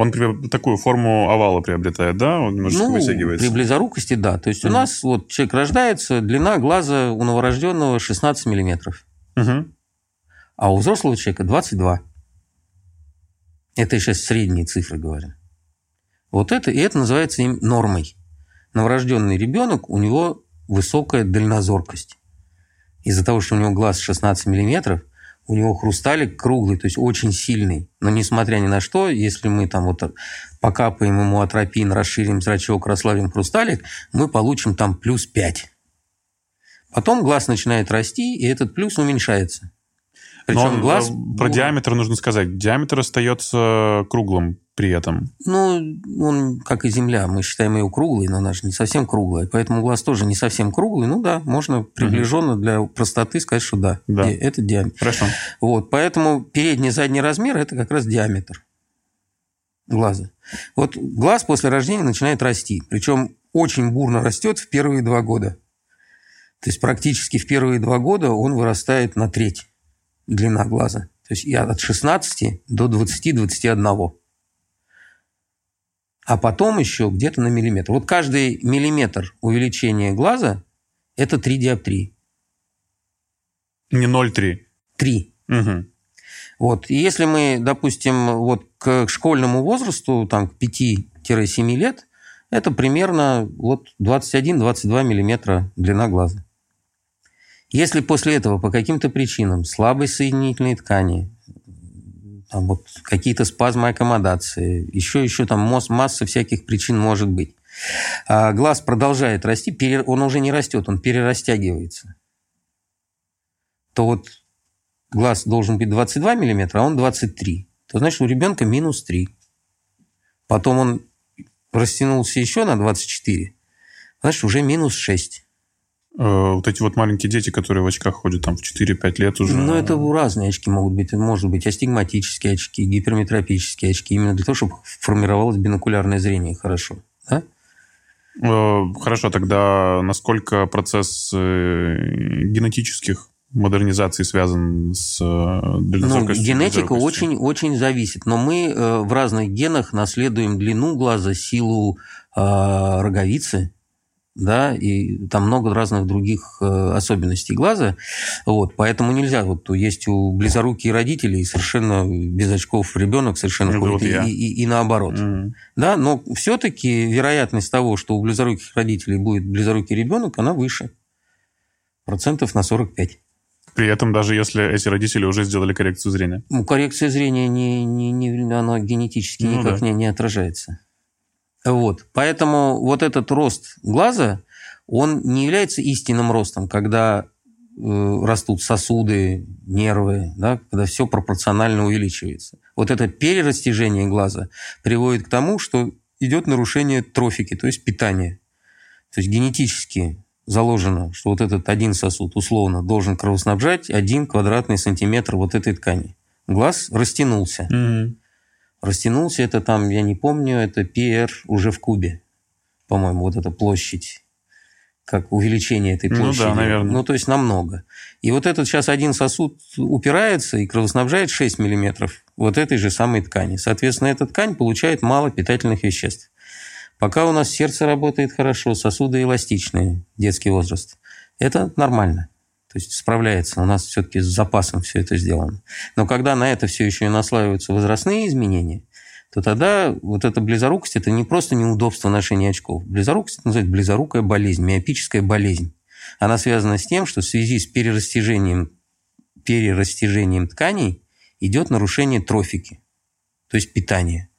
Он такую форму овала приобретает, да? Он немножечко ну, вытягивается. при близорукости, да. То есть у Мгм. нас вот человек рождается, длина глаза у новорожденного 16 миллиметров, Мгм. а у взрослого человека 22. Это я сейчас средние цифры говорю. Вот это, и это называется им нормой. Новорожденный ребенок, у него высокая дальнозоркость. Из-за того, что у него глаз 16 миллиметров, у него хрусталик круглый, то есть очень сильный. Но несмотря ни на что, если мы там вот покапаем ему атропин, расширим зрачок, расслабим хрусталик, мы получим там плюс 5. Потом глаз начинает расти, и этот плюс уменьшается. Но Причем он, глаз... э, про диаметр нужно сказать. Диаметр остается круглым при этом? Ну, он, как и Земля, мы считаем ее круглой, но она же не совсем круглая. Поэтому глаз тоже не совсем круглый. Ну да, можно приближенно для простоты сказать, что да, Да. это диаметр. Хорошо. Вот, поэтому передний и задний размер – это как раз диаметр глаза. Вот глаз после рождения начинает расти. Причем очень бурно растет в первые два года. То есть практически в первые два года он вырастает на треть длина глаза. То есть и от 16 до 20-21. А потом еще где-то на миллиметр. Вот каждый миллиметр увеличения глаза – это 3 диоптрии. Не 0,3. 3. Угу. Вот. И если мы, допустим, вот к школьному возрасту, там, к 5-7 лет, это примерно вот 21-22 миллиметра длина глаза. Если после этого по каким-то причинам слабость соединительной ткани, там вот какие-то спазмы аккомодации, еще, еще там мозг, масса всяких причин может быть, а глаз продолжает расти, он уже не растет, он перерастягивается, то вот глаз должен быть 22 миллиметра, а он 23. То значит, у ребенка минус 3. Потом он растянулся еще на 24. Значит, уже минус 6. Э, вот эти вот маленькие дети, которые в очках ходят там в 4-5 лет уже. Ну, это разные очки могут быть. Может быть астигматические очки, гиперметропические очки. Именно для того, чтобы формировалось бинокулярное зрение хорошо. Да? Э, Хорошо, тогда насколько процесс э, генетических модернизаций связан с Ну, генетика близорукостью? очень, очень зависит. Но мы в разных генах наследуем длину глаза, силу роговицы, да, и там много разных других э, особенностей глаза. Вот, поэтому нельзя. Вот есть у близоруких родителей совершенно без очков ребенок совершенно вот и, и- и наоборот. Мгм. Да, но все-таки вероятность того, что у близоруких родителей будет близорукий ребенок, она выше. Процентов на 45. При этом даже если эти родители уже сделали коррекцию зрения. Ну, коррекция зрения не, не, не, она генетически Ну никак да. не, не отражается. Вот. Поэтому вот этот рост глаза, он не является истинным ростом, когда э, растут сосуды, нервы, да, когда все пропорционально увеличивается. Вот это перерастяжение глаза приводит к тому, что идет нарушение трофики, то есть питания. То есть генетически заложено, что вот этот один сосуд условно должен кровоснабжать один квадратный сантиметр вот этой ткани. Глаз растянулся. Растянулся это там, я не помню, это PR уже в кубе. По-моему, вот эта площадь. Как увеличение этой Ну да, площади. наверное. Ну, то есть намного. И вот этот сейчас один сосуд упирается и кровоснабжает 6 миллиметров вот этой же самой ткани. Соответственно, эта ткань получает мало питательных веществ. Пока у нас сердце работает хорошо, сосуды эластичные, детский возраст, это нормально. То есть справляется. У нас все-таки с запасом все это сделано. Но когда на это все еще и наслаиваются возрастные изменения, то тогда вот эта близорукость – это не просто неудобство ношения очков. Близорукость это называется близорукая болезнь, миопическая болезнь. Она связана с тем, что в связи с перерастяжением, перерастяжением тканей идет нарушение трофики, то есть питания.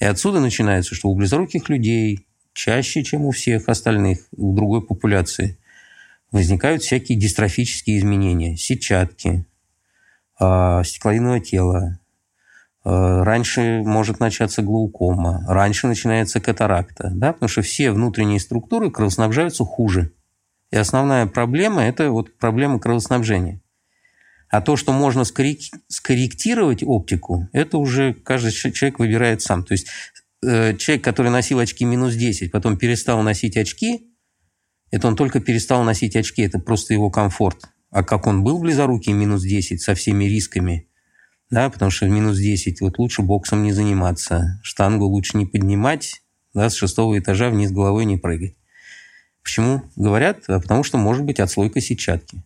И отсюда начинается, что у близоруких людей чаще, чем у всех остальных, у другой популяции, возникают всякие дистрофические изменения. Сетчатки, э, стекловидного тела. Э, Раньше может начаться глаукома, раньше начинается катаракта, да, потому что все внутренние структуры кровоснабжаются хуже. И основная проблема – это вот проблема кровоснабжения. А то, что можно скоррек- скорректировать оптику, это уже каждый человек выбирает сам. То есть э, человек, который носил очки минус 10, потом перестал носить очки, это он только перестал носить очки, это просто его комфорт. А как он был близорукий минус 10 со всеми рисками, да, потому что в минус 10 вот лучше боксом не заниматься, штангу лучше не поднимать, да, с шестого этажа вниз головой не прыгать. Почему говорят? А потому что может быть отслойка сетчатки.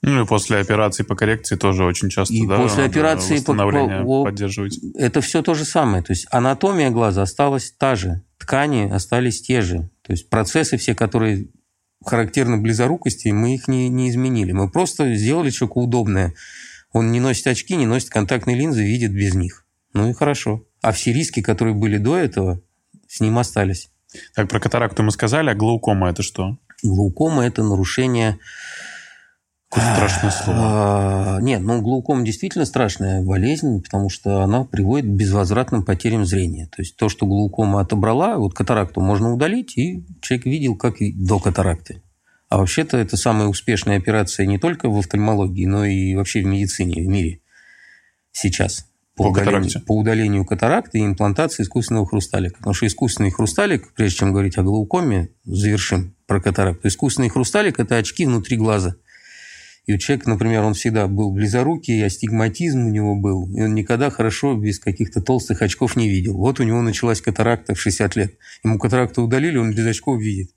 Ну и после операции по коррекции тоже очень часто, И да, после операции по- по- поддерживать. это все то же самое. То есть анатомия глаза осталась та же, ткани остались те же. То есть процессы все, которые характерны близорукости, мы их не, не изменили. Мы просто сделали человеку удобное. Он не носит очки, не носит контактные линзы, видит без них. Ну и хорошо. А все риски, которые были до этого, с ним остались. Так, про катаракту мы сказали, а глаукома это что? Глаукома – это нарушение Какое страшное слово. А, нет, ну глауком действительно страшная болезнь, потому что она приводит к безвозвратным потерям зрения. То есть то, что глаукома отобрала, вот катаракту можно удалить, и человек видел, как и до катаракты. А вообще-то это самая успешная операция не только в офтальмологии, но и вообще в медицине в мире сейчас. По удалению, катаракте? по удалению катаракты и имплантации искусственного хрусталика. Потому что искусственный хрусталик, прежде чем говорить о глаукоме, завершим про катаракту. Искусственный хрусталик – это очки внутри глаза. И у человека, например, он всегда был близорукий, астигматизм у него был, и он никогда хорошо без каких-то толстых очков не видел. Вот у него началась катаракта в 60 лет. Ему катаракту удалили, он без очков видит.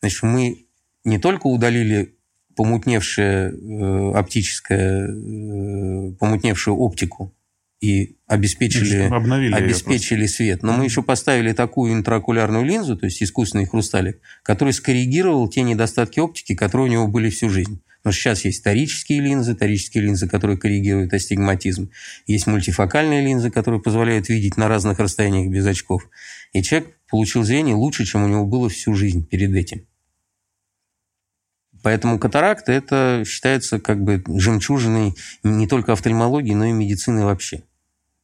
Значит, мы не только удалили помутневшее э, оптическое, э, помутневшую оптику и обеспечили, Обновили обеспечили свет, но мы еще поставили такую интраокулярную линзу, то есть искусственный хрусталик, который скоррегировал те недостатки оптики, которые у него были всю жизнь. Что сейчас есть торические линзы, торические линзы, которые коррегируют астигматизм. Есть мультифокальные линзы, которые позволяют видеть на разных расстояниях без очков. И человек получил зрение лучше, чем у него было всю жизнь перед этим. Поэтому катаракта – это считается как бы жемчужиной не только офтальмологии, но и медицины вообще.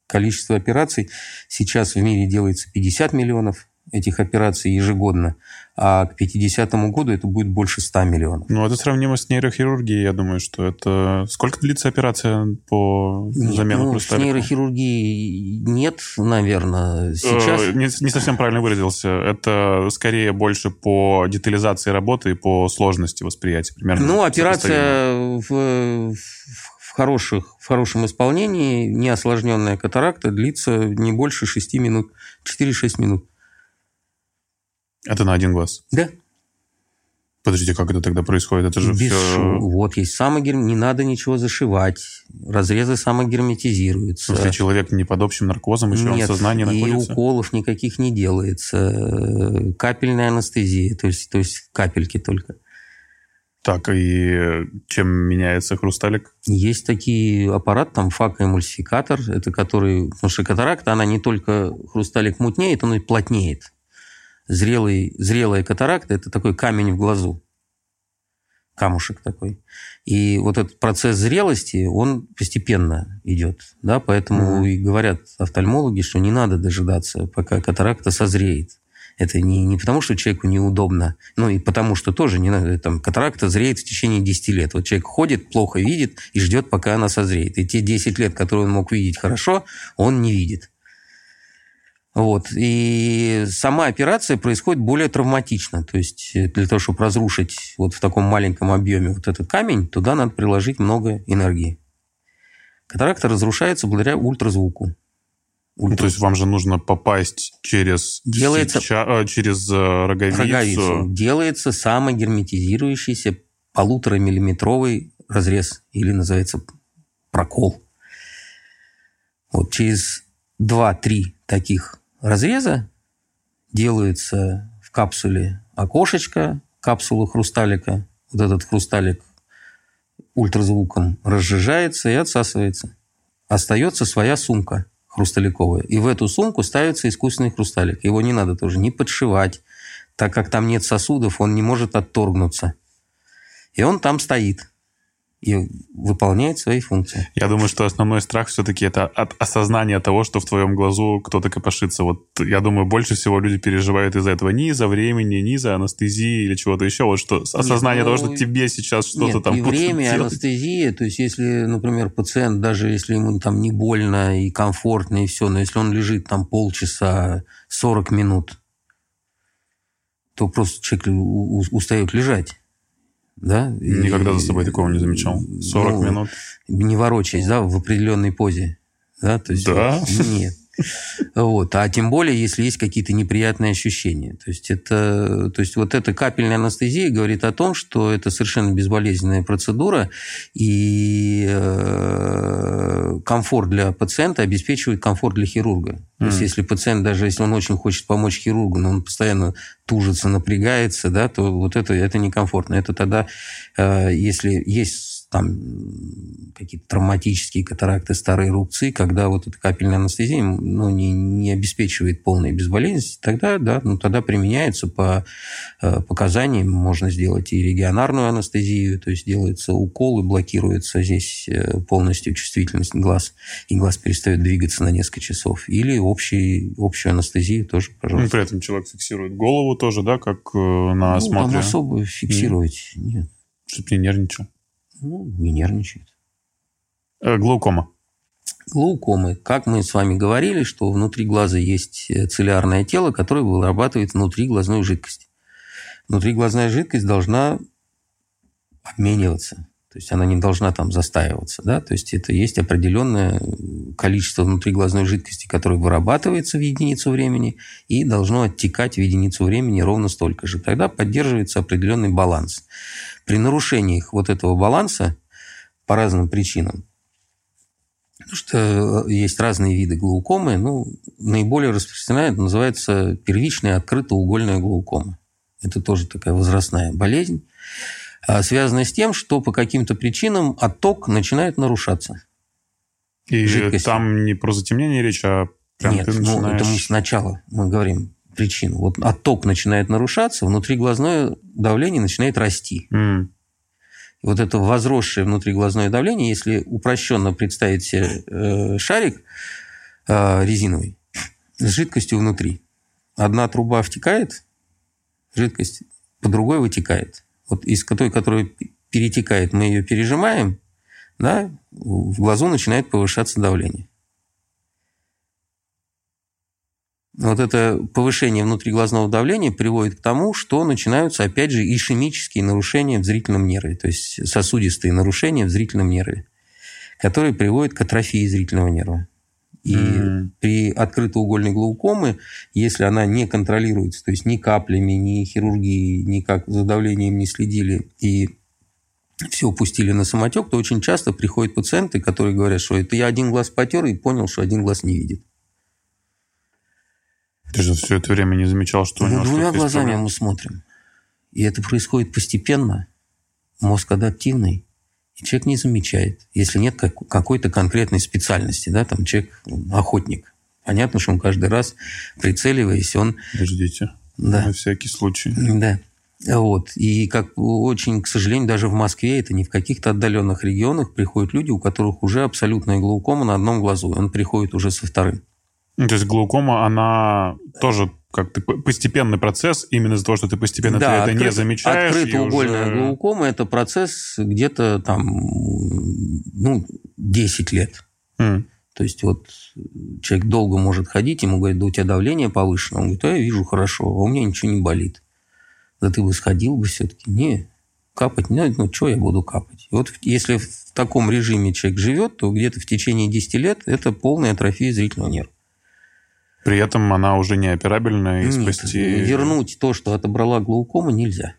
Количество операций сейчас в мире делается 50 миллионов этих операций ежегодно, а к 50 году это будет больше 100 миллионов. Ну, это сравнимо с нейрохирургией, я думаю, что это... Сколько длится операция по Нет, замену ну, с нейрохирургией нет, наверное. Сейчас Э, Не, не совсем правильно выразился. Это скорее больше по детализации работы и по сложности восприятия. Примерно Ну, операция в, в- в хороших, в хорошем исполнении, неосложненная катаракта, длится не больше 6 минут, 4-6 минут. Это на один глаз. Да, Подождите, как это тогда происходит? Это же без все... шу- Вот есть самогерм... не надо ничего зашивать, разрезы самогерметизируются. смысле, человек не под общим наркозом, еще он в Нет, сознании и находится? уколов никаких не делается. Капельная анестезия, то есть, то есть капельки только. Так, и чем меняется хрусталик? Есть такие аппарат, там факоэмульсификатор, это который, потому что катаракта, она не только хрусталик мутнеет, он и плотнеет. Зрелый, зрелая катаракта – это такой камень в глазу, камушек такой. И вот этот процесс зрелости, он постепенно идет, да, поэтому Мгм. и говорят офтальмологи, что не надо дожидаться, пока катаракта созреет. Это не, не потому, что человеку неудобно, ну и потому, что тоже не надо, там, катаракта зреет в течение 10 лет. Вот человек ходит, плохо видит и ждет, пока она созреет. И те 10 лет, которые он мог видеть хорошо, он не видит. Вот. И сама операция происходит более травматично. То есть э, для того, чтобы разрушить вот в таком маленьком объеме вот этот камень, туда надо приложить много энергии. Катаракта разрушается благодаря ультразвуку. Ну, то есть вам же нужно попасть через, Делается- сетча- э, через э, роговицу. роговицу делается самогерметизирующийся полуторамиллиметровый разрез, или называется прокол. Вот через 2-3 таких разреза делается в капсуле окошечко, капсулу хрусталика. Вот этот хрусталик ультразвуком разжижается и отсасывается. Остается своя сумка хрусталиковая. И в эту сумку ставится искусственный хрусталик. Его не надо тоже не подшивать, так как там нет сосудов, он не может отторгнуться. И он там стоит и выполняет свои функции. Я думаю, что основной страх все-таки это от осознания того, что в твоем глазу кто-то копошится. Вот я думаю, больше всего люди переживают из-за этого. Не из-за времени, не из-за анестезии или чего-то еще. Вот что осознание ну, того, что тебе сейчас что-то Нет, там и время, анестезия, то есть если, например, пациент, даже если ему там не больно и комфортно и все, но если он лежит там полчаса, 40 минут, то просто человек устает лежать. Да? И- Никогда за собой такого не замечал. 40 ну, минут. не ворочаясь, да, в определенной позе. Да, то есть, Да? нет. Вот. А тем более, если есть какие-то неприятные ощущения. То есть, это, то есть вот эта капельная анестезия говорит о том, что это совершенно безболезненная процедура, и э, комфорт для пациента обеспечивает комфорт для хирурга. То есть, если пациент, даже если он очень хочет помочь хирургу, но он постоянно тужится, напрягается, да, то вот это, это некомфортно. Это тогда, э, если есть там какие-то травматические катаракты, старые рубцы, когда вот эта капельная анестезия ну, не, не обеспечивает полной безболезненности, тогда, да, ну, тогда применяется по э, показаниям, можно сделать и регионарную анестезию, то есть делается укол и блокируется здесь э, полностью чувствительность глаз, и глаз перестает двигаться на несколько часов. Или общий, общую анестезию тоже, пожалуйста. Ну, при этом человек фиксирует голову тоже, да, как э, на осмотре? Ну, там особо фиксировать нет. нет. Чтобы не нервничал. Ну, не нервничает. Э, глаукома. Глаукомы. Как мы с вами говорили, что внутри глаза есть э, целлярное тело, которое вырабатывает внутри глазную жидкость. Внутриглазная жидкость должна обмениваться. То есть она не должна там застаиваться. Да? То есть это есть определенное количество внутриглазной жидкости, которое вырабатывается в единицу времени и должно оттекать в единицу времени ровно столько же. Тогда поддерживается определенный баланс. При нарушении вот этого баланса по разным причинам Потому что э, есть разные виды глаукомы. Ну, наиболее распространенная это называется первичная открытоугольная глаукома. Это тоже такая возрастная болезнь, а, связанная с тем, что по каким-то причинам отток начинает нарушаться. И жидкости. там не про затемнение речь, а прям Нет, ты начинаешь... ну, это мы сначала мы говорим причину. Вот отток начинает нарушаться, внутриглазное давление начинает расти. Mm вот это возросшее внутриглазное давление, если упрощенно представить себе э, шарик э, резиновый с жидкостью внутри. Одна труба втекает, жидкость по другой вытекает. Вот из той, которая перетекает, мы ее пережимаем, да, в глазу начинает повышаться давление. Вот это повышение внутриглазного давления приводит к тому, что начинаются, опять же, ишемические нарушения в зрительном нерве, то есть сосудистые нарушения в зрительном нерве, которые приводят к атрофии зрительного нерва. И mm-hmm. при открытоугольной глаукоме, если она не контролируется, то есть ни каплями, ни хирургией, никак за давлением не следили и все упустили на самотек, то очень часто приходят пациенты, которые говорят, что это я один глаз потер и понял, что один глаз не видит. Ты же все это время не замечал, что у ну, него Двумя глазами мы смотрим. И это происходит постепенно. Мозг адаптивный. И человек не замечает, если нет какой-то конкретной специальности. Да, там человек охотник. Понятно, что он каждый раз, прицеливаясь, он... Подождите. Да. На всякий случай. Да. Вот. И как очень, к сожалению, даже в Москве, это не в каких-то отдаленных регионах, приходят люди, у которых уже абсолютная глаукома на одном глазу. Он приходит уже со вторым. Ну, то есть глаукома, она тоже как то постепенный процесс, именно из-за того, что ты постепенно да, ты это открыт, не замечаешь. Открытоугольная уже... глаукома – это процесс где-то там, ну, 10 лет. Mm. То есть вот человек долго может ходить, ему говорят, да у тебя давление повышено. Он говорит, а я вижу хорошо, а у меня ничего не болит. Да ты бы сходил бы все-таки. Не, капать, ну, ну что я буду капать? Вот если в таком режиме человек живет, то где-то в течение 10 лет это полная атрофия зрительного нерва. При этом она уже не операбельная и Нет, спасти... Вернуть то, что отобрала глаукома, нельзя.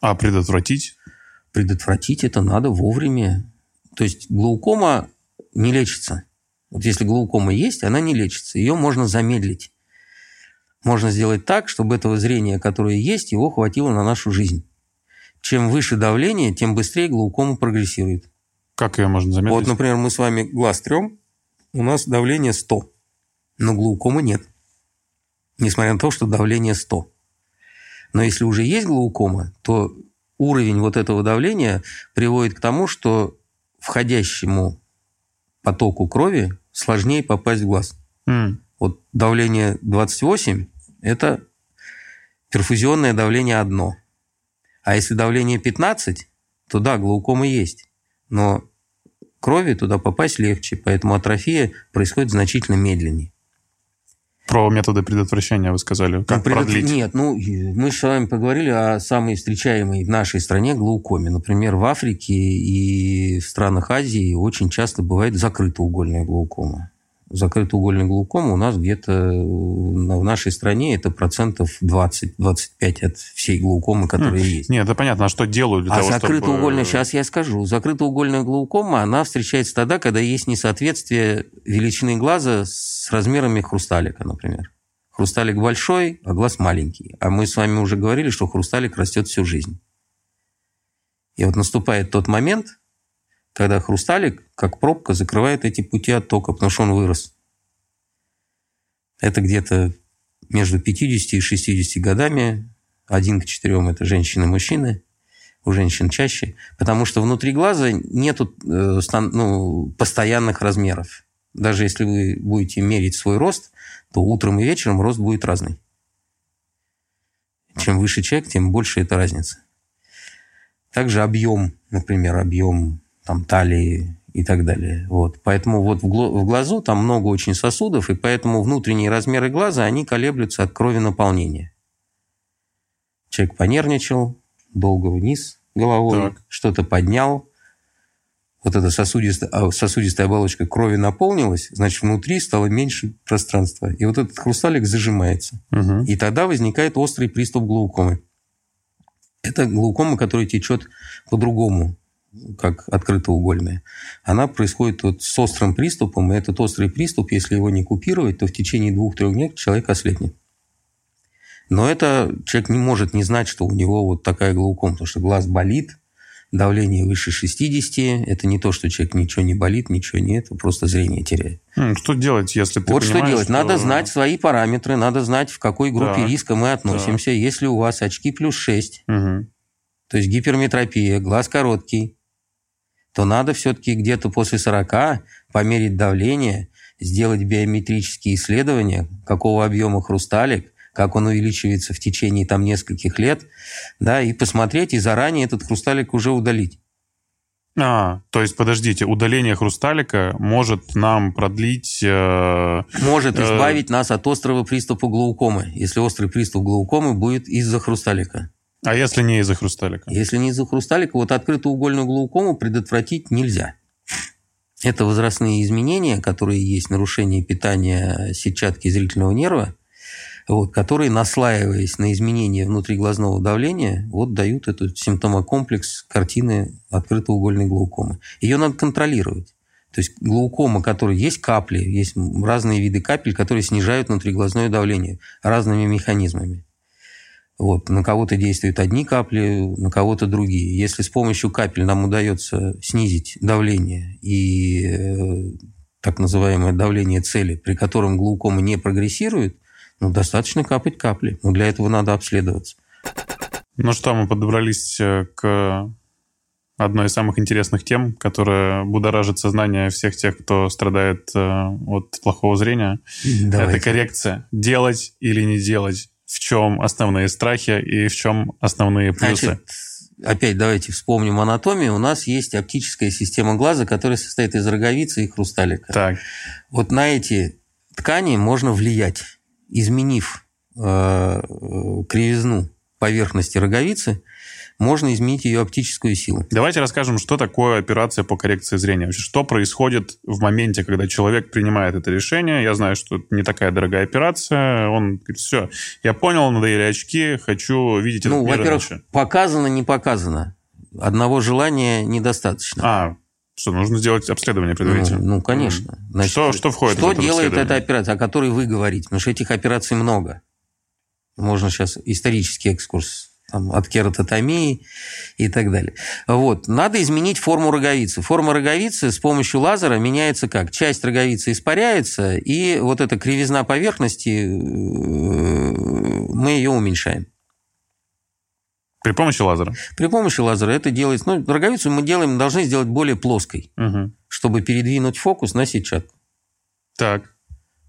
А предотвратить? Предотвратить это надо вовремя. То есть глаукома не лечится. Вот если глаукома есть, она не лечится. Ее можно замедлить. Можно сделать так, чтобы этого зрения, которое есть, его хватило на нашу жизнь. Чем выше давление, тем быстрее глаукома прогрессирует. Как ее можно замедлить? Вот, например, мы с вами глаз трем, у нас давление 100 но глаукомы нет. Несмотря на то, что давление 100. Но если уже есть глаукома, то уровень вот этого давления приводит к тому, что входящему потоку крови сложнее попасть в глаз. Mm. Вот давление 28 – это перфузионное давление одно. А если давление 15, то да, глаукома есть. Но крови туда попасть легче, поэтому атрофия происходит значительно медленнее. Про методы предотвращения вы сказали. Как ну, предот... продлить? Нет, ну, мы с вами поговорили о самой встречаемой в нашей стране глаукоме. Например, в Африке и в странах Азии очень часто бывает закрытоугольная глаукома закрытоугольной глаукомы у нас где-то в нашей стране это процентов 20-25 от всей глаукомы, которая mm. есть. Нет, это понятно. А что делают для а того, закрытоугольная, чтобы... сейчас я скажу. Закрытоугольная глаукома, она встречается тогда, когда есть несоответствие величины глаза с размерами хрусталика, например. Хрусталик большой, а глаз маленький. А мы с вами уже говорили, что хрусталик растет всю жизнь. И вот наступает тот момент, когда хрусталик, как пробка, закрывает эти пути оттока, потому что он вырос. Это где-то между 50 и 60 годами, один к четырем – это женщины и мужчины, у женщин чаще, потому что внутри глаза нет э, ну, постоянных размеров. Даже если вы будете мерить свой рост, то утром и вечером рост будет разный. Чем выше человек, тем больше эта разница. Также объем, например, объем там, талии и так далее. Вот. Поэтому вот в глазу там много очень сосудов, и поэтому внутренние размеры глаза, они колеблются от крови наполнения. Человек понервничал, долго вниз головой, что-то поднял, вот эта сосудистая, а, сосудистая оболочка крови наполнилась, значит, внутри стало меньше пространства. И вот этот хрусталик зажимается. Угу. И тогда возникает острый приступ глаукомы. Это глаукома, которая течет по-другому, как открытоугольная. Она происходит вот с острым приступом, и этот острый приступ, если его не купировать, то в течение двух-трех дней человек ослепнет. Но это человек не может не знать, что у него вот такая глаукома, потому что глаз болит, давление выше 60, это не то, что человек ничего не болит, ничего нет, просто зрение теряет. Что делать, если ты Вот что делать. Что... Надо знать свои параметры, надо знать, в какой группе да. риска мы относимся. Да. Если у вас очки плюс 6, угу. то есть гиперметропия, глаз короткий, то надо все-таки где-то после 40 померить давление, сделать биометрические исследования, какого объема хрусталик, как он увеличивается в течение там нескольких лет, да, и посмотреть, и заранее этот хрусталик уже удалить. А, то есть, подождите, удаление хрусталика может нам продлить... Э, может э, избавить нас от острого приступа глаукомы, если острый приступ глаукомы будет из-за хрусталика. А если не из-за хрусталика? Если не из-за хрусталика, вот открытоугольную глаукому предотвратить нельзя. Это возрастные изменения, которые есть, нарушение питания сетчатки зрительного нерва, вот, которые, наслаиваясь на изменения внутриглазного давления, вот дают этот симптомокомплекс картины открытоугольной глаукомы. Ее надо контролировать. То есть глаукома, которая есть капли, есть разные виды капель, которые снижают внутриглазное давление разными механизмами. Вот, на кого-то действуют одни капли, на кого-то другие. Если с помощью капель нам удается снизить давление и э, так называемое давление цели, при котором глаукома не прогрессирует – ну, достаточно капать капли. Но для этого надо обследоваться. Ну что, мы подобрались э, к одной из самых интересных тем, которая будоражит сознание всех тех, кто страдает э, от плохого зрения. Давайте. Это коррекция. Делать или не делать? В чем основные страхи и в чем основные плюсы? Значит, опять давайте вспомним анатомию. У нас есть оптическая система глаза, которая состоит из роговицы и хрусталика. Так. Вот на эти ткани можно влиять изменив э, кривизну поверхности роговицы, можно изменить ее оптическую силу. Давайте расскажем, что такое операция по коррекции зрения. Что происходит в моменте, когда человек принимает это решение. Я знаю, что это не такая дорогая операция. Он говорит, все, я понял, надоели очки, хочу видеть ну, этот мир во-первых, иначе. показано, не показано. Одного желания недостаточно. А, что, нужно сделать обследование предварительно? Ну, ну конечно. Значит, что, что входит что в это делает эта операция, о которой вы говорите? Потому что этих операций много. Можно сейчас исторический экскурс там, от кератотомии и так далее. Вот. Надо изменить форму роговицы. Форма роговицы с помощью лазера меняется как? Часть роговицы испаряется, и вот эта кривизна поверхности, э, мы ее уменьшаем. При помощи лазера? При помощи лазера это делается... Ну, роговицу мы делаем, должны сделать более плоской, угу. чтобы передвинуть фокус на сетчатку. Так.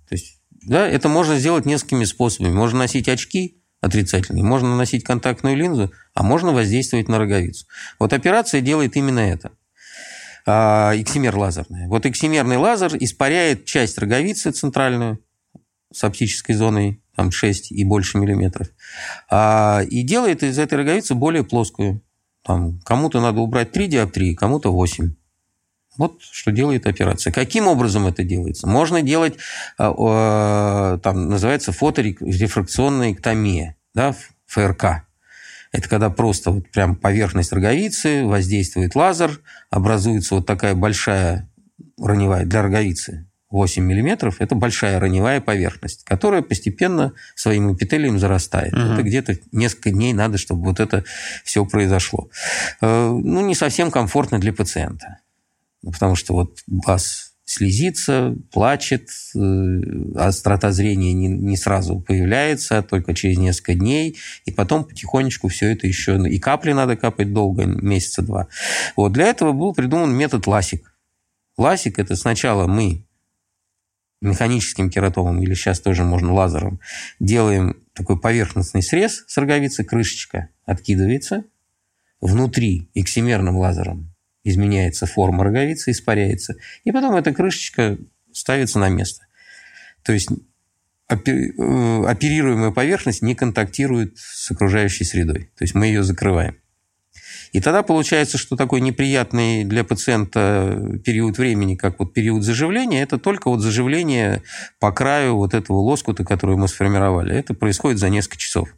То есть, да, это можно сделать несколькими способами. Можно носить очки отрицательные, можно наносить контактную линзу, а можно воздействовать на роговицу. Вот операция делает именно это. А, эксимер лазерная. Вот эксимерный лазер испаряет часть роговицы центральную с оптической зоной там 6 и больше миллиметров, а, и делает из этой роговицы более плоскую. Там, кому-то надо убрать 3 диоптрии, кому-то 8. Вот что делает операция. Каким образом это делается? Можно делать, а, там называется фоторефракционная эктомия, да, ФРК. Это когда просто вот прям поверхность роговицы, воздействует лазер, образуется вот такая большая раневая для роговицы 8 миллиметров – это большая раневая поверхность, которая постепенно своим эпителием зарастает. Угу. Это где-то несколько дней надо, чтобы вот это все произошло. Э, ну, не совсем комфортно для пациента. Потому что вот глаз слезится, плачет, э, острота зрения не, не сразу появляется, а только через несколько дней, и потом потихонечку все это еще... И капли надо капать долго, месяца два. Вот для этого был придуман метод ласик. Ласик – это сначала мы механическим кератомом, или сейчас тоже можно лазером, делаем такой поверхностный срез с роговицы, крышечка откидывается, внутри эксимерным лазером изменяется форма роговицы, испаряется, и потом эта крышечка ставится на место. То есть э, оперируемая поверхность не контактирует с окружающей средой. То есть мы ее закрываем. И тогда получается, что такой неприятный для пациента период времени, как вот период заживления, это только вот заживление по краю вот этого лоскута, который мы сформировали. Это происходит за несколько часов.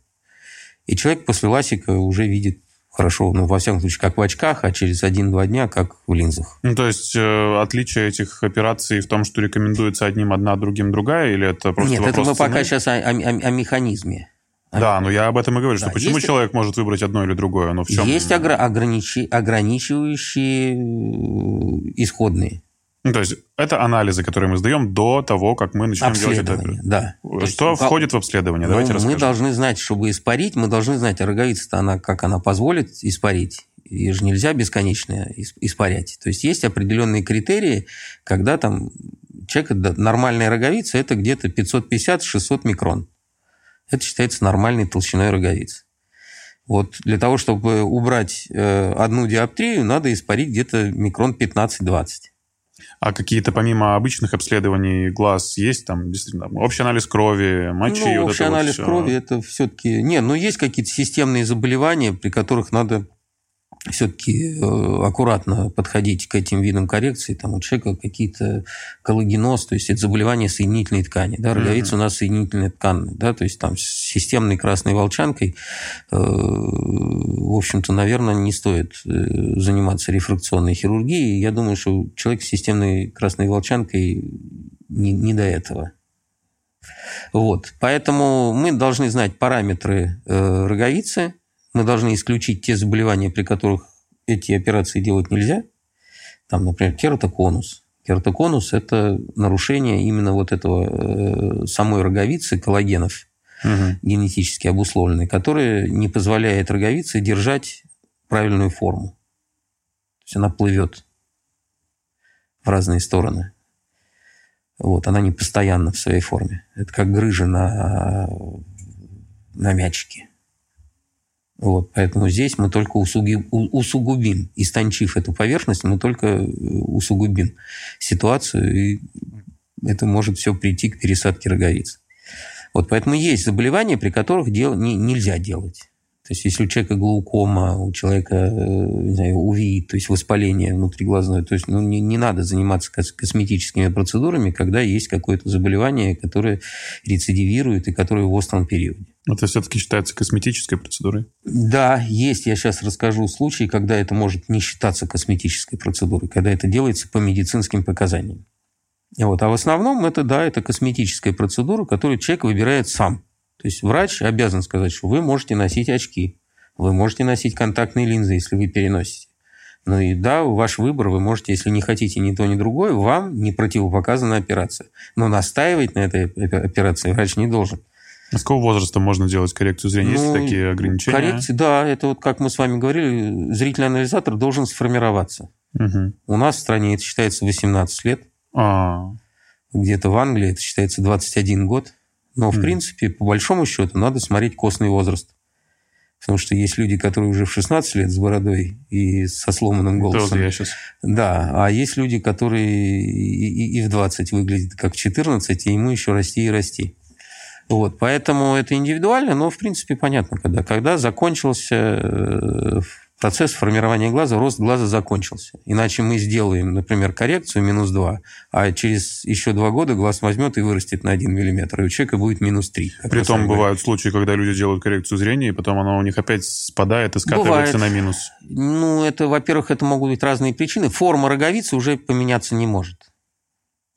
И человек после ласика уже видит хорошо, ну, во всяком случае, как в очках, а через один-два дня, как в линзах. Ну, то есть э, отличие этих операций в том, что рекомендуется одним одна, другим другая, или это просто Нет, это мы цены? пока сейчас о, о, о механизме. Да, но я об этом и говорю, Да, что почему есть- человек может выбрать одно или другое, но в чем... Есть огра- ограничи- ограничивающие э, исходные Ну, то есть это анализы, которые мы сдаем до того, как мы начнем делать это. Да. То есть, Что ну, входит в обследование? Ну, Давайте мы расскажем. должны знать, чтобы испарить, мы должны знать, а роговица-то она, как она позволит испарить. Ее же нельзя бесконечно ис- испарять. То есть есть определенные критерии, когда там человека да, нормальная роговица это где-то 550-600 микрон. Это считается нормальной толщиной роговицы. Вот для того, чтобы убрать э, одну диоптрию, надо испарить где-то микрон 15-20. А какие-то помимо обычных обследований глаз есть там действительно там, общий анализ крови, мочи, ну, вот общий это вот анализ всё? крови это все-таки... Не, ну есть какие-то системные заболевания, при которых надо все-таки э, аккуратно подходить к этим видам коррекции. Там у человека какие-то коллагеноз, то есть это заболевание соединительной ткани. Да, роговица у нас соединительная ткань, да, то есть там с системной красной волчанкой, э, в общем-то, наверное, не стоит э, заниматься рефракционной хирургией. Я думаю, что человек с системной красной волчанкой не, не до этого. Вот. Поэтому мы должны знать параметры э, роговицы, мы должны исключить те заболевания, при которых эти операции делать нельзя. Там, например, кератоконус. Кератоконус – это нарушение именно вот этого э, самой роговицы, коллагенов Мгм. генетически обусловленной, которая не позволяет роговице держать правильную форму. То есть она плывет в разные стороны. Вот, она не постоянна в своей форме. Это как грыжа на, на мячике. Вот, поэтому здесь мы только усуги- у- усугубим, истончив эту поверхность, мы только э, усугубим ситуацию, и это может все прийти к пересадке роговиц. Вот поэтому есть заболевания, при которых дел, не, нельзя делать. То есть, если у человека глаукома, у человека, э, не знаю, УВИ, то есть воспаление внутриглазное, то есть ну, не, не надо заниматься кос- косметическими процедурами, когда есть какое-то заболевание, которое рецидивирует и которое в остром периоде. Это все-таки считается косметической процедурой. Да, есть, я сейчас расскажу случаи, когда это может не считаться косметической процедурой, когда это делается по медицинским показаниям. Вот. А в основном это, да, это косметическая процедура, которую человек выбирает сам. То есть врач обязан сказать, что вы можете носить очки, вы можете носить контактные линзы, если вы переносите. Ну и да, ваш выбор, вы можете, если не хотите ни то, ни другое, вам не противопоказана операция. Но настаивать на этой операции врач не должен. А с какого возраста можно делать коррекцию зрения? Есть Ну, ли такие ограничения? Коррекции, да, это вот как мы с вами говорили, зрительный анализатор должен сформироваться. Мгм. У нас в стране это считается 18 лет, А, где-то в Англии это считается 21 год. Но, в Мгм. принципе, по большому счету, надо смотреть костный возраст. Потому что есть люди, которые уже в 16 лет с бородой и со сломанным это вот голосом. я сейчас. Да, а есть люди, которые и, и- и в 20 выглядят как в 14, и ему еще расти и расти. Вот, поэтому это индивидуально, но, в принципе, понятно, когда. Когда закончился э, процесс формирования глаза, рост глаза закончился. Иначе мы сделаем, например, коррекцию минус 2, а через еще 2 года глаз возьмет и вырастет на 1 миллиметр, и у человека будет минус 3. как мы с Притом бывают случаи, когда люди делают коррекцию зрения, и потом оно у них опять спадает и скатывается Бывает. на минус. Ну, это, во-первых, это могут быть разные причины. Форма роговицы уже поменяться не может.